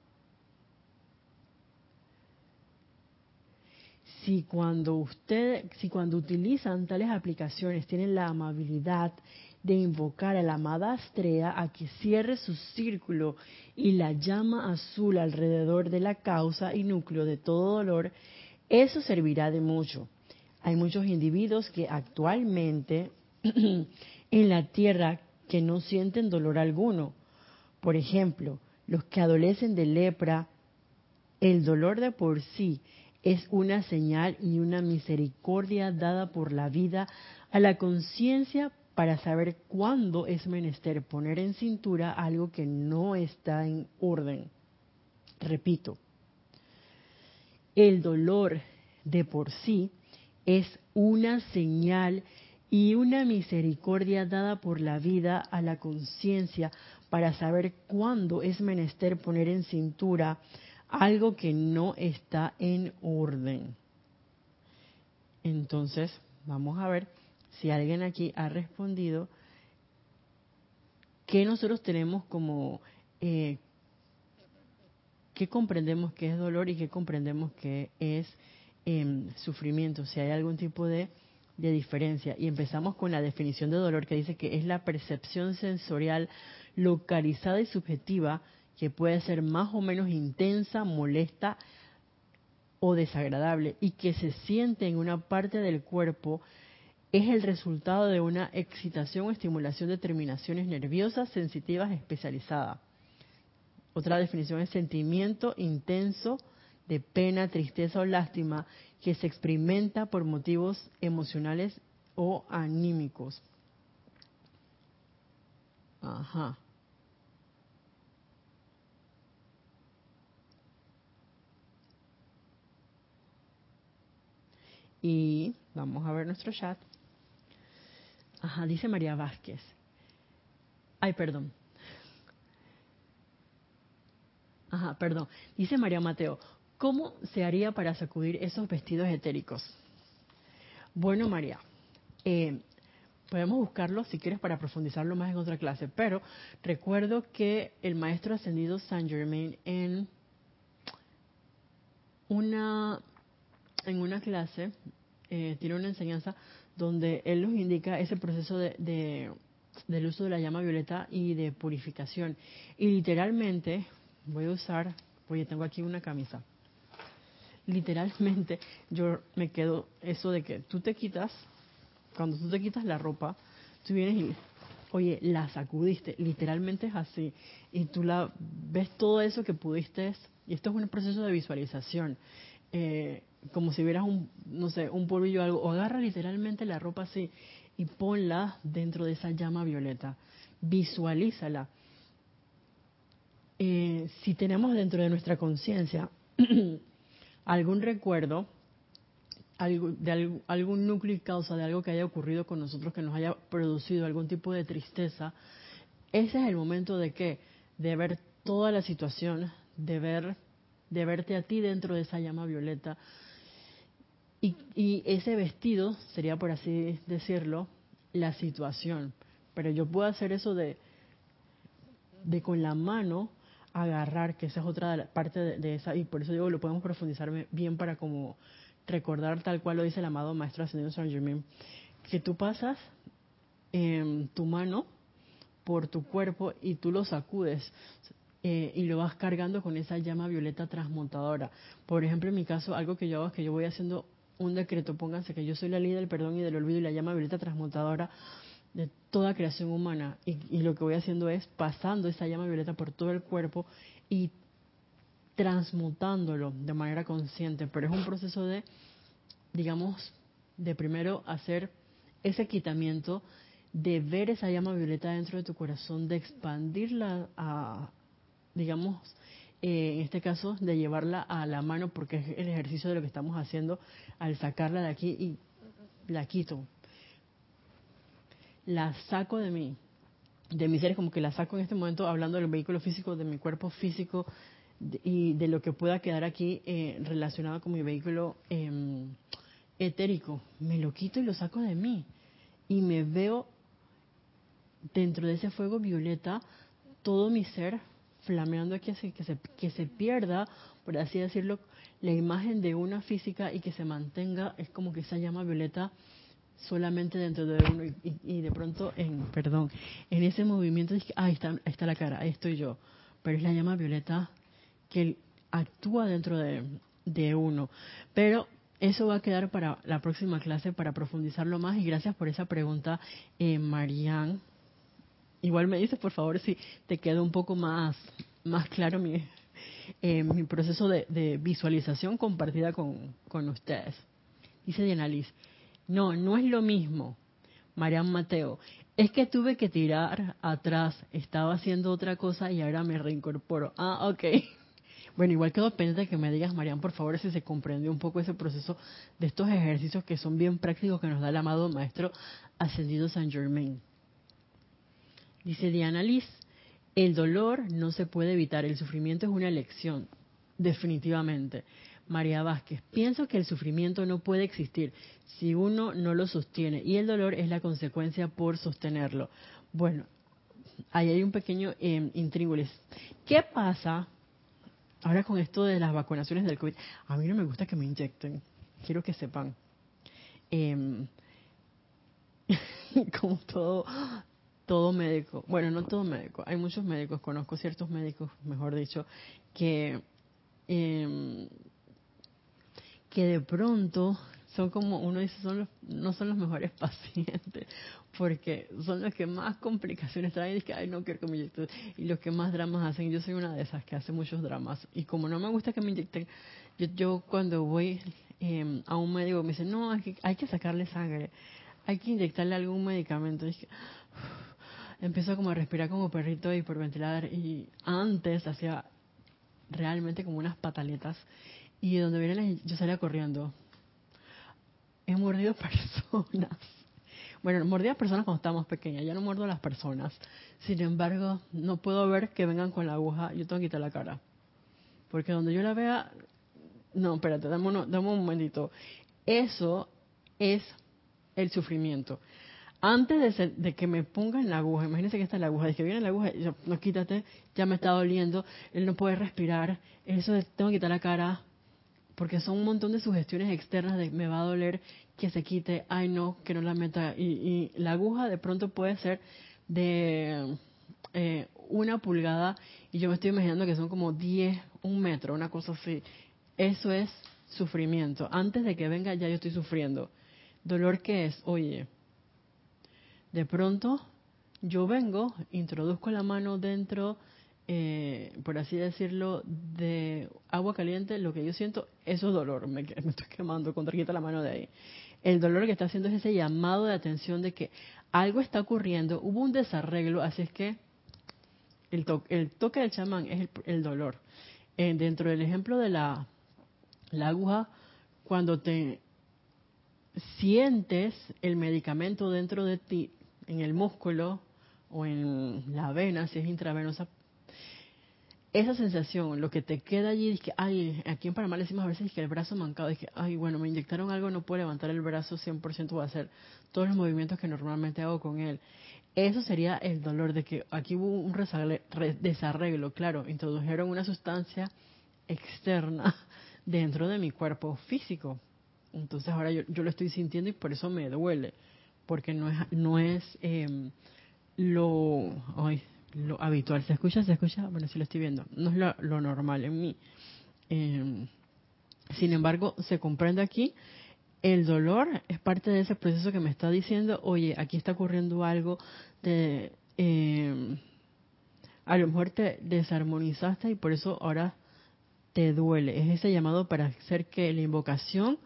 Si cuando ustedes, si cuando utilizan tales aplicaciones tienen la amabilidad de invocar a la amada Astrea a que cierre su círculo y la llama azul alrededor de la causa y núcleo de todo dolor, eso servirá de mucho. Hay muchos individuos que actualmente (clears throat) en la tierra que no sienten dolor alguno. Por ejemplo, los que adolecen de lepra, el dolor de por sí es una señal y una misericordia dada por la vida a la conciencia para saber cuándo es menester poner en cintura algo que no está en orden. Repito, el dolor de por sí es una señal y una misericordia dada por la vida a la conciencia para saber cuándo es menester poner en cintura algo que no está en orden. Entonces, vamos a ver si alguien aquí ha respondido qué nosotros tenemos como, eh, qué comprendemos que es dolor y qué comprendemos que es em, sufrimiento, si hay algún tipo de diferencia. Y empezamos con la definición de dolor que dice que es la percepción sensorial localizada y subjetiva que puede ser más o menos intensa, molesta o desagradable y que se siente en una parte del cuerpo es el resultado de una excitación o estimulación de terminaciones nerviosas sensitivas especializadas. Otra definición es sentimiento intenso de pena, tristeza o lástima que se experimenta por motivos emocionales o anímicos. Ajá. Y vamos a ver nuestro chat. Ajá, dice María Vázquez. Ay, perdón. Ajá, perdón. Dice María Mateo, ¿cómo se haría para sacudir esos vestidos etéricos? Bueno, María, eh, podemos buscarlo si quieres para profundizarlo más en otra clase, pero recuerdo que el maestro ascendido Saint Germain en una en una clase eh, tiene una enseñanza donde él nos indica ese proceso de, del uso de la llama violeta y de purificación. Y literalmente, voy a usar, oye, tengo aquí una camisa. Literalmente, yo me quedo eso de que tú te quitas, cuando tú te quitas la ropa, tú vienes y, oye, la sacudiste, literalmente es así. Y tú la ves todo eso que pudiste, y esto es un proceso de visualización. Eh, como si vieras un, no sé, un polvillo o algo, o agarra literalmente la ropa así y ponla dentro de esa llama violeta. Visualízala. Eh, si tenemos dentro de nuestra conciencia (clears throat) algún recuerdo, de algún núcleo y causa de algo que haya ocurrido con nosotros, que nos haya producido algún tipo de tristeza, ese es el momento de qué? De ver toda la situación, de ver, de verte a ti dentro de esa llama violeta, y, ese vestido sería, por así decirlo, la situación. Pero yo puedo hacer eso de, de con la mano agarrar, que esa es otra parte de, esa, y por eso digo, lo podemos profundizar bien para como recordar tal cual lo dice el amado Maestro Ascendido Saint Germain, que tú pasas em, tu mano por tu cuerpo y tú lo sacudes eh, y lo vas cargando con esa llama violeta transmutadora. Por ejemplo, en mi caso, algo que yo hago es que yo voy haciendo un decreto, pónganse que yo soy la ley del perdón y del olvido y la llama violeta transmutadora de toda creación humana. Y, lo que voy haciendo es pasando esa llama violeta por todo el cuerpo y transmutándolo de manera consciente. Pero es un proceso de, digamos, de primero hacer ese quitamiento, de ver esa llama violeta dentro de tu corazón, de expandirla a, digamos, eh, en este caso de llevarla a la mano porque es el ejercicio de lo que estamos haciendo al sacarla de aquí y la quito. La saco de mí, de mis seres, como que la saco en este momento hablando del vehículo físico, de mi cuerpo físico y de lo que pueda quedar aquí eh, relacionado con mi vehículo em, etérico. Me lo quito y lo saco de mí. Y me veo dentro de ese fuego violeta todo mi ser flameando aquí así, que se, que se pierda, por así decirlo, la imagen de una física y que se mantenga, es como que esa llama violeta solamente dentro de uno y, de pronto en, perdón, en ese movimiento, ahí está, está la cara, ahí estoy yo, pero es la llama violeta que actúa dentro de, de uno. Pero eso va a quedar para la próxima clase para profundizarlo más y gracias por esa pregunta, eh, Marianne igual me dices, por favor, si te queda un poco más, más claro mi, eh, mi proceso de, visualización compartida con, con ustedes. Dice Diana Liz, no, no es lo mismo, Marian Mateo. Es que tuve que tirar atrás, estaba haciendo otra cosa y ahora me reincorporo. Ah, ok. (laughs) Bueno, igual quedo pendiente de que me digas, Marian, por favor, si se comprendió un poco ese proceso de estos ejercicios que son bien prácticos que nos da el amado Maestro Ascendido San Germain. Dice Diana Liz, el dolor no se puede evitar, el sufrimiento es una elección, definitivamente. María Vázquez, pienso que el sufrimiento no puede existir si uno no lo sostiene y el dolor es la consecuencia por sostenerlo. Bueno, ahí hay un pequeño eh, ¿Qué pasa ahora con esto de las vacunaciones del COVID? A mí no me gusta que me inyecten, quiero que sepan. Em, (laughs) como todo, todo médico, bueno, no todo médico, hay muchos médicos, conozco ciertos médicos, mejor dicho, que, eh, que de pronto son como, uno dice, son los, no son los mejores (laughs) pacientes, porque son los que más complicaciones traen y que, ay, no quiero que me inyecten, y los que más dramas hacen. Yo soy una de esas que hace muchos dramas, y como no me gusta que me inyecten, yo, yo cuando voy eh, a un médico me dice, no, hay que, hay que sacarle sangre, hay que inyectarle algún medicamento. Y es empiezo como a respirar como perrito y por ventilar y antes hacía realmente como unas pataletas y donde vienen yo salía corriendo. He mordido (laughs) personas. Bueno, mordía personas cuando estábamos pequeñas, ya no muerdo a las personas. Sin embargo, no puedo ver que vengan con la aguja, yo tengo que quitar la cara. Porque donde yo la vea, no, espérate, dame un, dame un momentito. Eso es el sufrimiento antes de, que me pongan la aguja, imagínense que está la aguja, de que viene la aguja, yo, no quítate, ya me está doliendo, él no puede respirar, eso de, tengo que quitar la cara, porque son un montón de sugestiones externas de me va a doler, que se quite, ay no, que no la meta, y, la aguja de pronto puede ser de eh, una pulgada, y yo me estoy imaginando que son como 10, un metro, una cosa así, eso es sufrimiento, antes de que venga ya yo estoy sufriendo. ¿Dolor qué es? Oye, de pronto yo vengo, introduzco la mano dentro, eh, por así decirlo, de agua caliente, lo que yo siento, eso es dolor, me, estoy quemando, contraquita la mano de ahí. El dolor que está haciendo es ese llamado de atención de que algo está ocurriendo, hubo un desarreglo, así es que el, el toque del chamán es el, dolor. Eh, dentro del ejemplo de la, la aguja, cuando te sientes el medicamento dentro de ti, en el músculo o en la vena, si es intravenosa, esa sensación, lo que te queda allí, es que, ay, aquí en Panamá decimos a veces que el brazo mancado, es que, ay, bueno, me inyectaron algo, no puedo levantar el brazo 100%, voy a hacer todos los movimientos que normalmente hago con él. Eso sería el dolor de que aquí hubo un desarreglo, claro, introdujeron una sustancia externa (laughs) dentro de mi cuerpo físico. Entonces ahora yo, yo lo estoy sintiendo y por eso me duele porque no es, no es em, lo, lo habitual. ¿Se escucha? ¿Se escucha? Bueno, sí lo estoy viendo. No es lo, normal en mí. Em, sin embargo, se comprende aquí, el dolor es parte de ese proceso que me está diciendo, oye, aquí está ocurriendo algo de... Em, a lo mejor te desarmonizaste y por eso ahora te duele. Es ese llamado para hacer que la invocación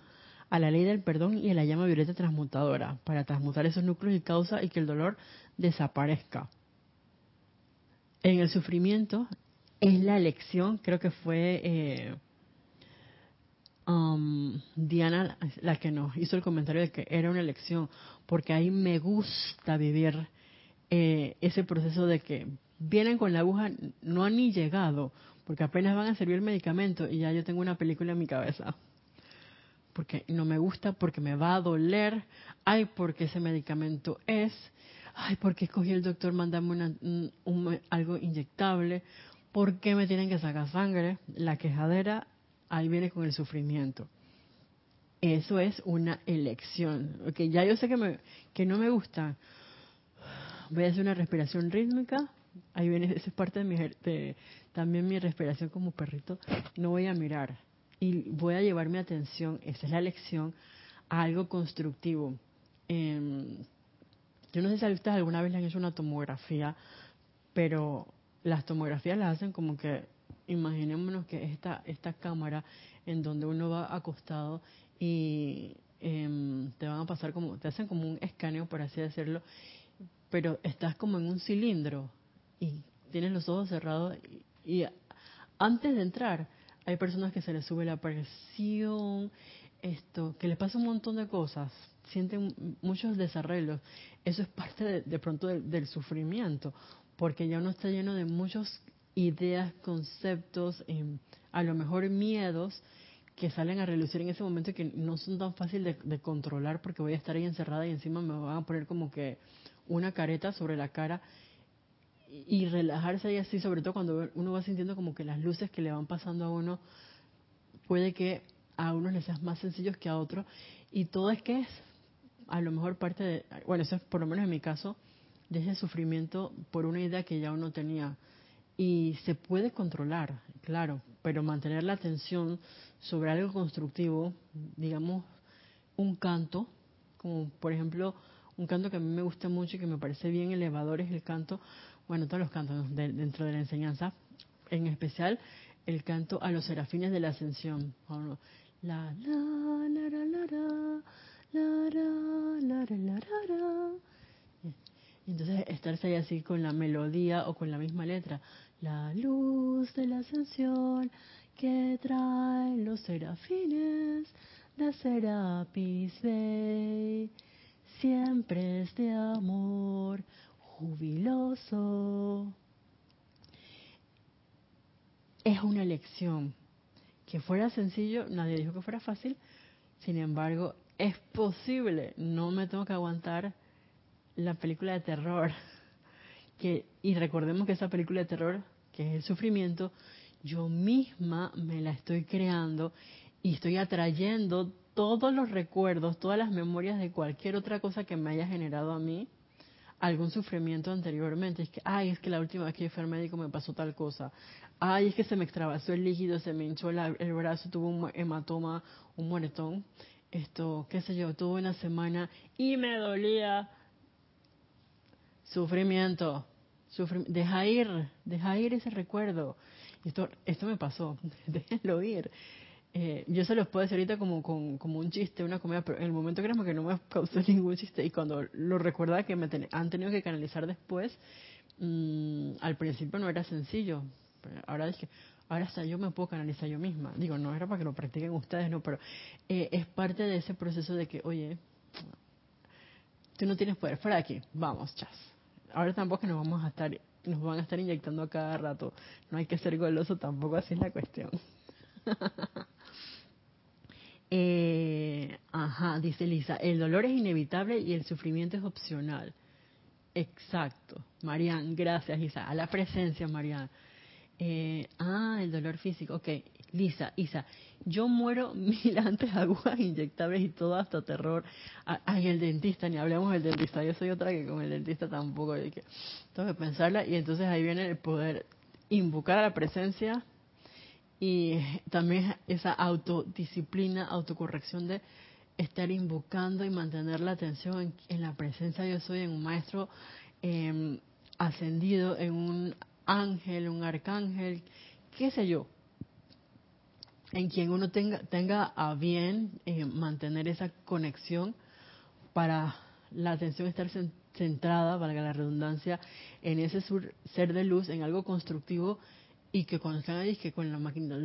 a la ley del perdón y a la llama violeta transmutadora para transmutar esos núcleos y causa y que el dolor desaparezca. En el sufrimiento es la elección, creo que fue eh, um, Diana la que nos hizo el comentario de que era una elección, porque ahí me gusta vivir eh, ese proceso de que vienen con la aguja, no han ni llegado, porque apenas van a servir el medicamento y ya yo tengo una película en mi cabeza porque no me gusta, porque me va a doler, ay, porque ese medicamento es, ay, porque escogí el doctor mandarme un, algo inyectable, porque me tienen que sacar sangre, la quejadera, ahí viene con el sufrimiento. Eso es una elección. Okay, ya yo sé que, me, que no me gusta. Voy a hacer una respiración rítmica. Ahí viene, esa es parte de, mi, de también mi respiración como perrito. No voy a mirar y voy a llevar mi atención, esa es la lección, a algo constructivo. Em, yo no sé si ustedes alguna vez le han hecho una tomografía, pero las tomografías las hacen como que, imaginémonos que esta, esta cámara en donde uno va acostado y em, te van a pasar como, te hacen como un escaneo, por así decirlo, pero estás como en un cilindro y tienes los ojos cerrados y antes de entrar hay personas que se les sube la presión, esto, que les pasa un montón de cosas, sienten muchos desarreglos. Eso es parte de, pronto del, sufrimiento, porque ya uno está lleno de muchas ideas, conceptos, em, a lo mejor miedos que salen a relucir en ese momento y que no son tan fáciles de, controlar porque voy a estar ahí encerrada y encima me van a poner como que una careta sobre la cara y relajarse ahí así, sobre todo cuando uno va sintiendo como que las luces que le van pasando a uno, puede que a unos les sean más sencillos que a otros. Y todo es que es a lo mejor parte de, bueno, eso es por lo menos en mi caso, de ese sufrimiento por una idea que ya uno tenía. Y se puede controlar, claro, pero mantener la atención sobre algo constructivo, digamos, un canto, como por ejemplo un canto que a mí me gusta mucho y que me parece bien elevador es el canto, bueno, todos los cantos dentro de la enseñanza, en especial el canto a los serafines de la ascensión. La, la, la, la, la, la, la, la, la, la, entonces estarse ahí así con la melodía o con la misma letra. La luz de la ascensión que traen los serafines de Serapis Bay siempre es de amor jubiloso. Es una elección. Que fuera sencillo, nadie dijo que fuera fácil, sin embargo, es posible. No me tengo que aguantar la película de terror. Que, y recordemos que esa película de terror, que es el sufrimiento, yo misma me la estoy creando y estoy atrayendo todos los recuerdos, todas las memorias de cualquier otra cosa que me haya generado a mí algún sufrimiento anteriormente. Es que, ay, es que la última vez que fui al médico me pasó tal cosa. Ay, es que se me extravasó el líquido, se me hinchó el brazo, tuvo un hematoma, un moretón. Esto, qué sé yo, tuve una semana y me dolía. Sufrimiento. deja ir, deja ir ese recuerdo. Esto, esto me pasó, (laughs) déjenlo ir. Eh, yo se los puedo decir ahorita como, como un chiste, una comedia, pero en el momento créeme que no me causó (laughs) ningún chiste. Y cuando lo recuerda que me han tenido que canalizar después, mm, al principio no era sencillo. ahora dije, ahora hasta yo me puedo canalizar yo misma. Digo, no era para que lo practiquen ustedes, no, pero eh, es parte de ese proceso de que, oye, tú no tienes poder, fuera de aquí, vamos, chas. Ahora tampoco nos vamos a estar, nos van a estar inyectando a cada rato. No hay que ser goloso tampoco, así es la cuestión. (laughs) Eh, ajá, dice Lisa, el dolor es inevitable y el sufrimiento es opcional. Exacto. Marian, gracias Isa. A la presencia, Marian. Eh, ah, el dolor físico. Ok, Lisa, Isa, yo muero (laughs) mil antes agujas inyectables y todo hasta terror. Ay, el dentista, ni hablemos del dentista. Yo soy otra que con el dentista tampoco. Tengo que pensarla y entonces ahí viene el poder invocar a la presencia y también esa autodisciplina, autocorrección de estar invocando y mantener la atención en, la presencia yo soy, en un maestro em, ascendido, en un ángel, un arcángel, qué sé yo, en quien uno tenga, tenga a bien eh, mantener esa conexión para la atención estar centrada, valga la redundancia, en ese ser de luz, en algo constructivo y que cuando están ahí que con la máquina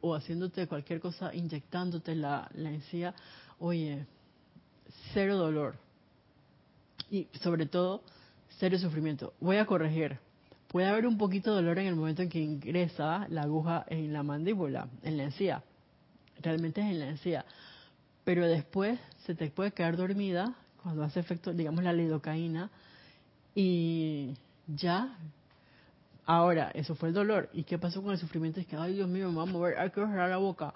o haciéndote cualquier cosa, inyectándote la, la encía, oye, cero dolor y sobre todo cero sufrimiento. Voy a corregir. Puede haber un poquito de dolor en el momento en que ingresa la aguja en la mandíbula, en la encía. Realmente es en la encía. Pero después se te puede quedar dormida cuando hace efecto, digamos, la lidocaína y ya Ahora, eso fue el dolor. ¿Y qué pasó con el sufrimiento? Es que, ay, Dios mío, me va a mover, ay, quiero cerrar la boca.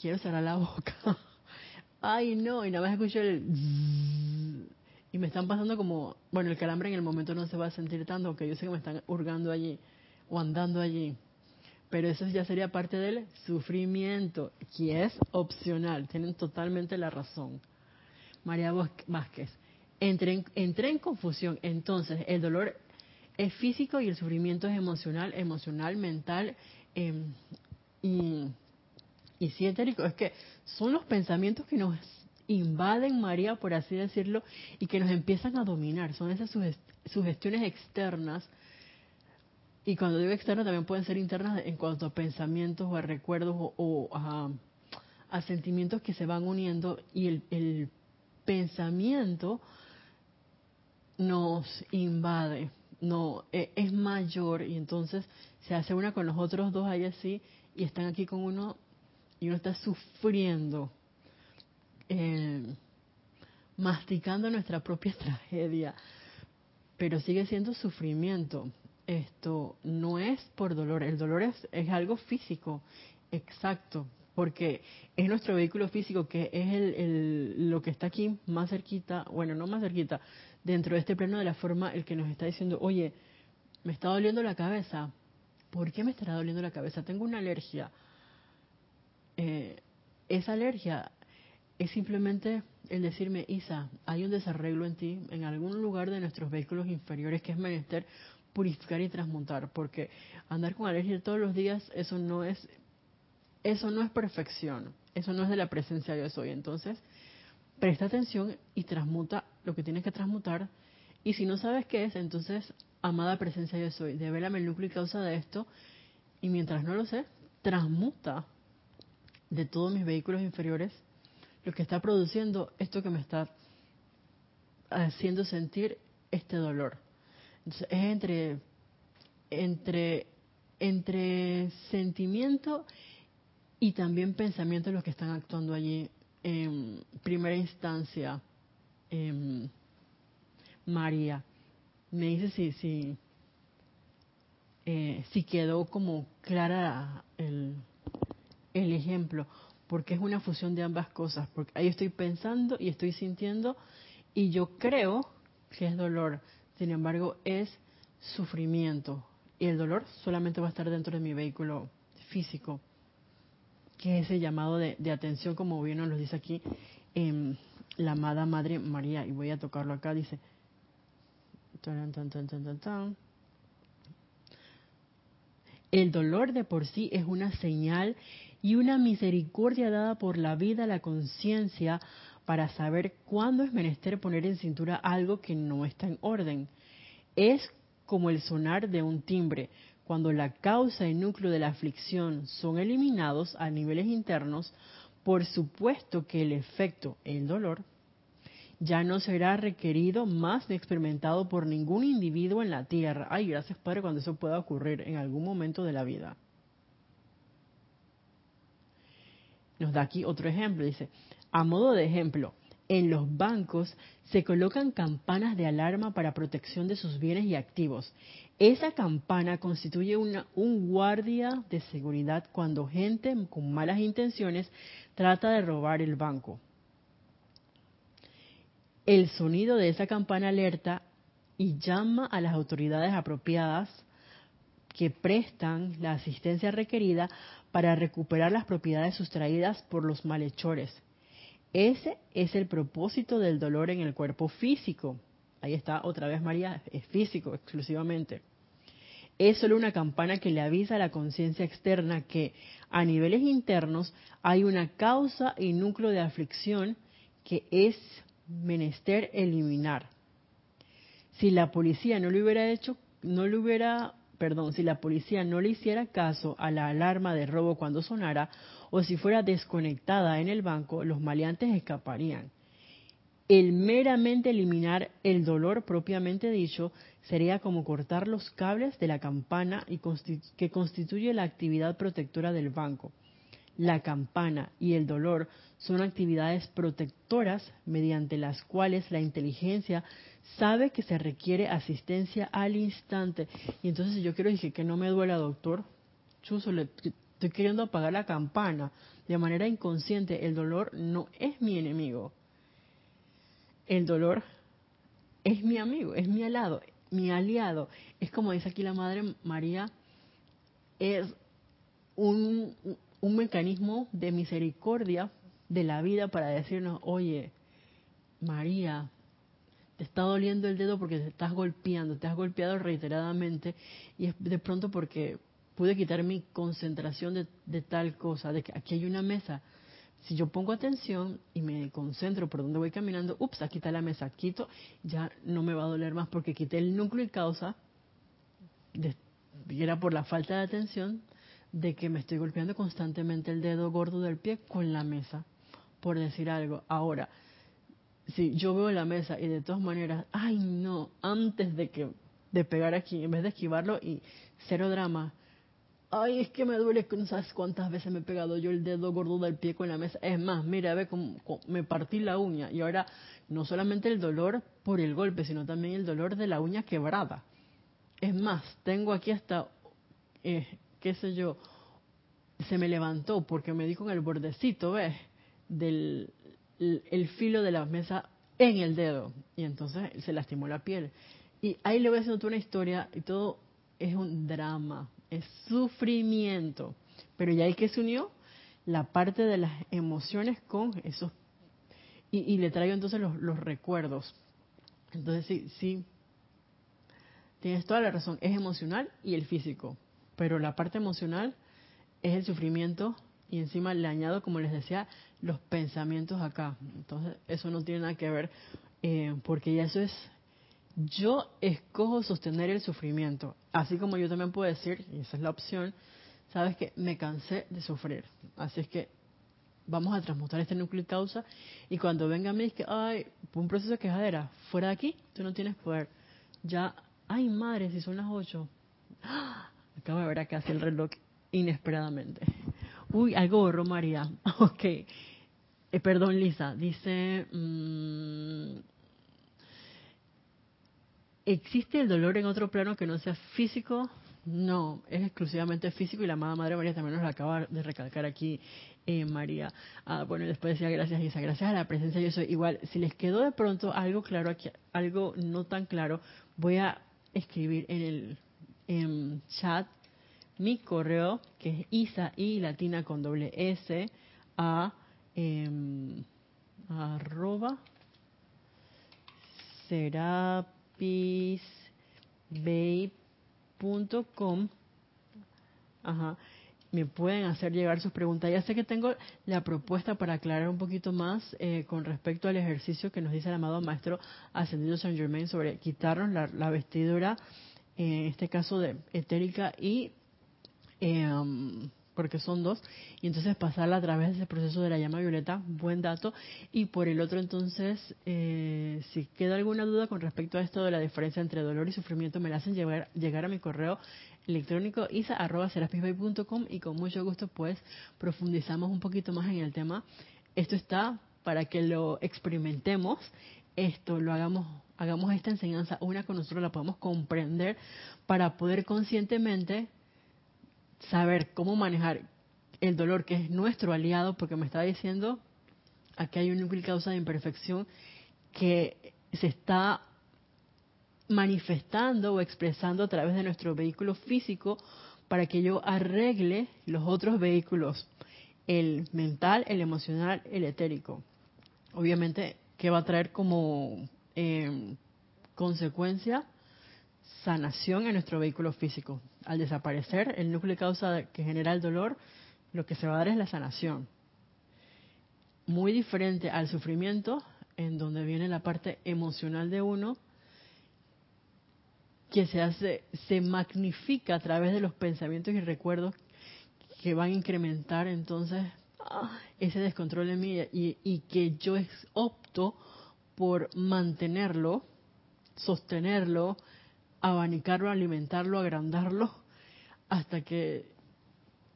Quiero cerrar la boca. (laughs) ay, no, y nada más escucho el... Y me están pasando como, bueno, el calambre en el momento no se va a sentir tanto, aunque yo sé que me están hurgando allí o andando allí. Pero eso ya sería parte del sufrimiento, que es opcional. Tienen totalmente la razón. María Vázquez, entré entré en confusión. Entonces, el dolor es físico y el sufrimiento es emocional, emocional, mental em, y, y científico. Es que son los pensamientos que nos invaden, María, por así decirlo, y que nos empiezan a dominar. Son esas sugestiones externas Y cuando digo externas también pueden ser internas en cuanto a pensamientos o a recuerdos o, a, sentimientos que se van uniendo y el, el pensamiento nos invade, no e, es mayor. Y entonces se hace una con los otros dos ahí así y están aquí con uno y uno está sufriendo, eh, masticando nuestra propia (laughs) tragedia, pero sigue siendo sufrimiento. Esto no es por dolor, el dolor es, es algo físico, exacto, porque es nuestro vehículo físico que es el, lo que está aquí más cerquita, bueno, no más cerquita, dentro de este plano de la forma, el que nos está diciendo, oye, me está doliendo la cabeza. ¿Por qué me estará doliendo la cabeza? Tengo una alergia. Eh, esa alergia es simplemente el decirme, Isa, hay un desarreglo en ti, en algún lugar de nuestros vehículos inferiores que es menester purificar y transmutar, porque andar con alergia todos los días, eso no es, eso no es perfección, eso no es de la presencia de soy. Entonces, presta atención y transmuta lo que tienes que transmutar. Y si no sabes qué es, entonces, amada presencia yo soy, develame el núcleo y causa de esto. Y mientras no lo sé, transmuta de todos mis vehículos inferiores lo que está produciendo esto que me está haciendo sentir este dolor. Entonces, es entre, entre, entre sentimiento y también pensamiento los que están actuando allí en primera instancia, em, María, me dice si, si, eh, si quedó como clara el, el ejemplo, porque es una fusión de ambas cosas, porque ahí estoy pensando y estoy sintiendo y yo creo que es dolor, sin embargo es sufrimiento y el dolor solamente va a estar dentro de mi vehículo físico que es ese llamado de, atención, como bien nos lo dice aquí en la amada Madre María. Y voy a tocarlo acá, dice. el dolor de por sí es una señal y una misericordia dada por la vida a la conciencia para saber cuándo es menester poner en cintura algo que no está en orden. Es como el sonar de un timbre. Cuando la causa y núcleo de la aflicción son eliminados a niveles internos, por supuesto que el efecto, el dolor, ya no será requerido más ni experimentado por ningún individuo en la tierra. Ay, gracias Padre cuando eso pueda ocurrir en algún momento de la vida. Nos da aquí otro ejemplo, dice, a modo de ejemplo, en los bancos se colocan campanas de alarma para protección de sus bienes y activos. Esa campana constituye una, un guardia de seguridad cuando gente con malas intenciones trata de robar el banco. El sonido de esa campana alerta y llama a las autoridades apropiadas que prestan la asistencia requerida para recuperar las propiedades sustraídas por los malhechores ese es el propósito del dolor en el cuerpo físico. Ahí está otra vez María, es físico exclusivamente. Es solo una campana que le avisa a la conciencia externa que a niveles internos hay una causa y núcleo de aflicción que es menester eliminar. Si la policía no le hubiera hecho, no le hubiera, perdón, si la policía no le hiciera caso a la alarma de robo cuando sonara, o si fuera desconectada en el banco, los maleantes escaparían. El meramente eliminar el dolor propiamente dicho sería como cortar los cables de la campana y que constituye la actividad protectora del banco. La campana y el dolor son actividades protectoras mediante las cuales la inteligencia sabe que se requiere asistencia al instante. Y entonces yo quiero decir que no me duela, doctor, chuso, le, estoy queriendo apagar la campana de manera inconsciente. El dolor no es mi enemigo. El dolor es mi amigo, es mi aliado, mi aliado. Es como dice aquí la Madre María, es un, un mecanismo de misericordia de la vida para decirnos, oye, María, te está doliendo el dedo porque te estás golpeando, te has golpeado reiteradamente y es de pronto porque pude quitar mi concentración de, tal cosa, de que aquí hay una mesa. Si yo pongo atención y me concentro por donde voy caminando, ups, aquí está la mesa, quito, ya no me va a doler más porque quité el núcleo y causa era por la falta de atención de que me estoy golpeando constantemente el dedo gordo del pie con la mesa, por decir algo. Ahora, si yo veo la mesa y de todas maneras, ay no, antes de que de pegar aquí, en vez de esquivarlo y cero drama, ay, es que me duele, no sabes cuántas veces me he pegado yo el dedo gordo del pie con la mesa. Es más, mira, ve cómo, me partí la uña y ahora no solamente el dolor por el golpe, sino también el dolor de la uña quebrada. Es más, tengo aquí hasta, eh, qué sé yo, se me levantó porque me di con el bordecito, ¿ves? Del el, filo de la mesa en el dedo. Y entonces se lastimó la piel. Y ahí le voy haciendo una historia y todo es un drama, es sufrimiento. Pero ya hay que se unió la parte de las emociones con esos. Y, le traigo entonces los, los recuerdos. Entonces sí, sí, tienes toda la razón, es emocional y el físico. Pero la parte emocional es el sufrimiento y encima le añado, como les decía, los pensamientos acá. Entonces, eso no tiene nada que ver, eh, porque ya eso es, yo escojo sostener el sufrimiento, así como yo también puedo decir, y esa es la opción, sabes que me cansé de sufrir, así es que vamos a transmutar este núcleo y causa, y cuando venga a mí es que, ay, un proceso de quejadera, fuera de aquí, tú no tienes poder, ya, ay madre, si son las ocho, (gasps) acabo de ver acá hacia el reloj inesperadamente. Uy, algo borró María. (laughs) Ok. Eh, perdón, Lisa. Dice, mm, ¿existe el dolor en otro plano que no sea físico? No, es exclusivamente físico y la amada Madre María también nos lo acaba de recalcar aquí, eh, María. Ah, bueno, después decía gracias, Lisa. Gracias a la presencia yo soy. Igual, si les quedó de pronto algo claro aquí, algo no tan claro, voy a escribir en el chat mi correo, que es isa y latina con doble s, a eh, arroba serapisbabe.com. Ajá. Me pueden hacer llegar sus preguntas. Ya sé que tengo la propuesta para aclarar un poquito más eh, con respecto al ejercicio que nos dice el amado maestro Ascendido Saint Germain sobre quitarnos la, la vestidura, en este caso de etérica y Em, porque son dos, y entonces pasarla a través de ese proceso de la llama violeta, buen dato, y por el otro entonces, eh, si queda alguna duda con respecto a esto de la diferencia entre dolor y sufrimiento, me la hacen llegar, llegar a mi correo electrónico isa.com y con mucho gusto pues profundizamos un poquito más en el tema. Esto está para que lo experimentemos, esto lo hagamos, hagamos esta enseñanza una con nosotros, la podamos comprender para poder conscientemente saber cómo manejar el dolor, que es nuestro aliado, porque me está diciendo, aquí hay un núcleo causa de imperfección que se está manifestando o expresando a través de nuestro vehículo físico para que yo arregle los otros vehículos, el mental, el emocional, el etérico. Obviamente, que va a traer como eh, consecuencia sanación en nuestro vehículo físico. Al desaparecer el núcleo de causa que genera el dolor, lo que se va a dar es la sanación. Muy diferente al sufrimiento, en donde viene la parte emocional de uno, que se hace, se magnifica a través de los pensamientos y recuerdos que van a incrementar entonces ah, ese descontrol en mí y, y que yo opto por mantenerlo, sostenerlo, abanicarlo, alimentarlo, agrandarlo, hasta que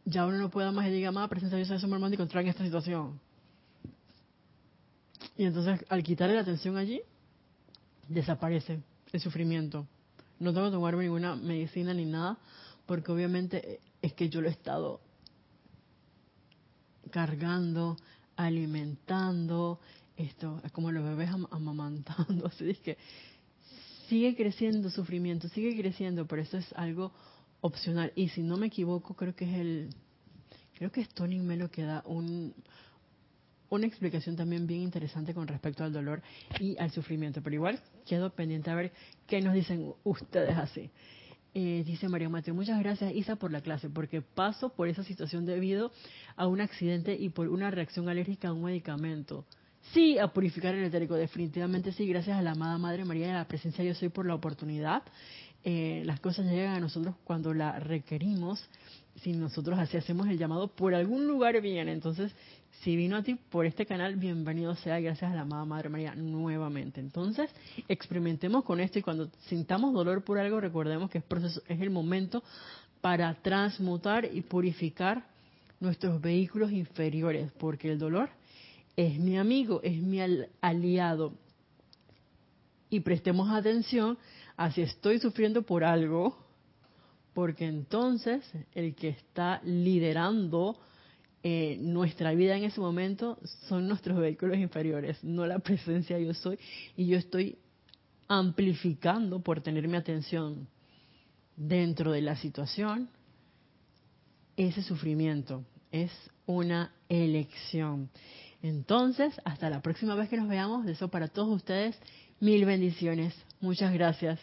ya uno no pueda más y diga, más presencia de Dios, hermano, y encontrar en esta situación. Y entonces, al quitarle la atención allí, desaparece el sufrimiento. No tengo que tomarme ninguna medicina ni nada, porque obviamente es que yo lo he estado cargando, alimentando, esto es como los bebés amamantando, (laughs) así es que sigue creciendo sufrimiento, sigue creciendo, pero eso es algo opcional. Y si no me equivoco, creo que es el, creo que es Tony Melo que da un, una explicación también bien interesante con respecto al dolor y al sufrimiento. Pero igual quedo pendiente a ver qué nos dicen ustedes así. Eh, dice María Mateo, muchas gracias Isa por la clase, porque paso por esa situación debido a un accidente y por una reacción alérgica a un medicamento. Sí, a purificar el etérico, definitivamente sí, gracias a la amada Madre María y a la presencia yo soy por la oportunidad. eh, las cosas llegan a nosotros cuando la requerimos. Si nosotros así hacemos el llamado, por algún lugar viene. Entonces, si vino a ti por este canal, bienvenido sea, gracias a la amada Madre María nuevamente. Entonces, experimentemos con esto y cuando sintamos dolor por algo, recordemos que es, proceso, es el momento para transmutar y purificar nuestros vehículos inferiores, porque el dolor es mi amigo, es mi aliado. Y prestemos atención a si estoy sufriendo por algo, porque entonces el que está liderando eh, nuestra vida en ese momento son nuestros vehículos inferiores, no la presencia yo soy, y yo estoy amplificando por tener mi atención dentro de la situación ese sufrimiento. Es una elección. Entonces, hasta la próxima vez que nos veamos, deseo para todos ustedes mil bendiciones. Muchas gracias.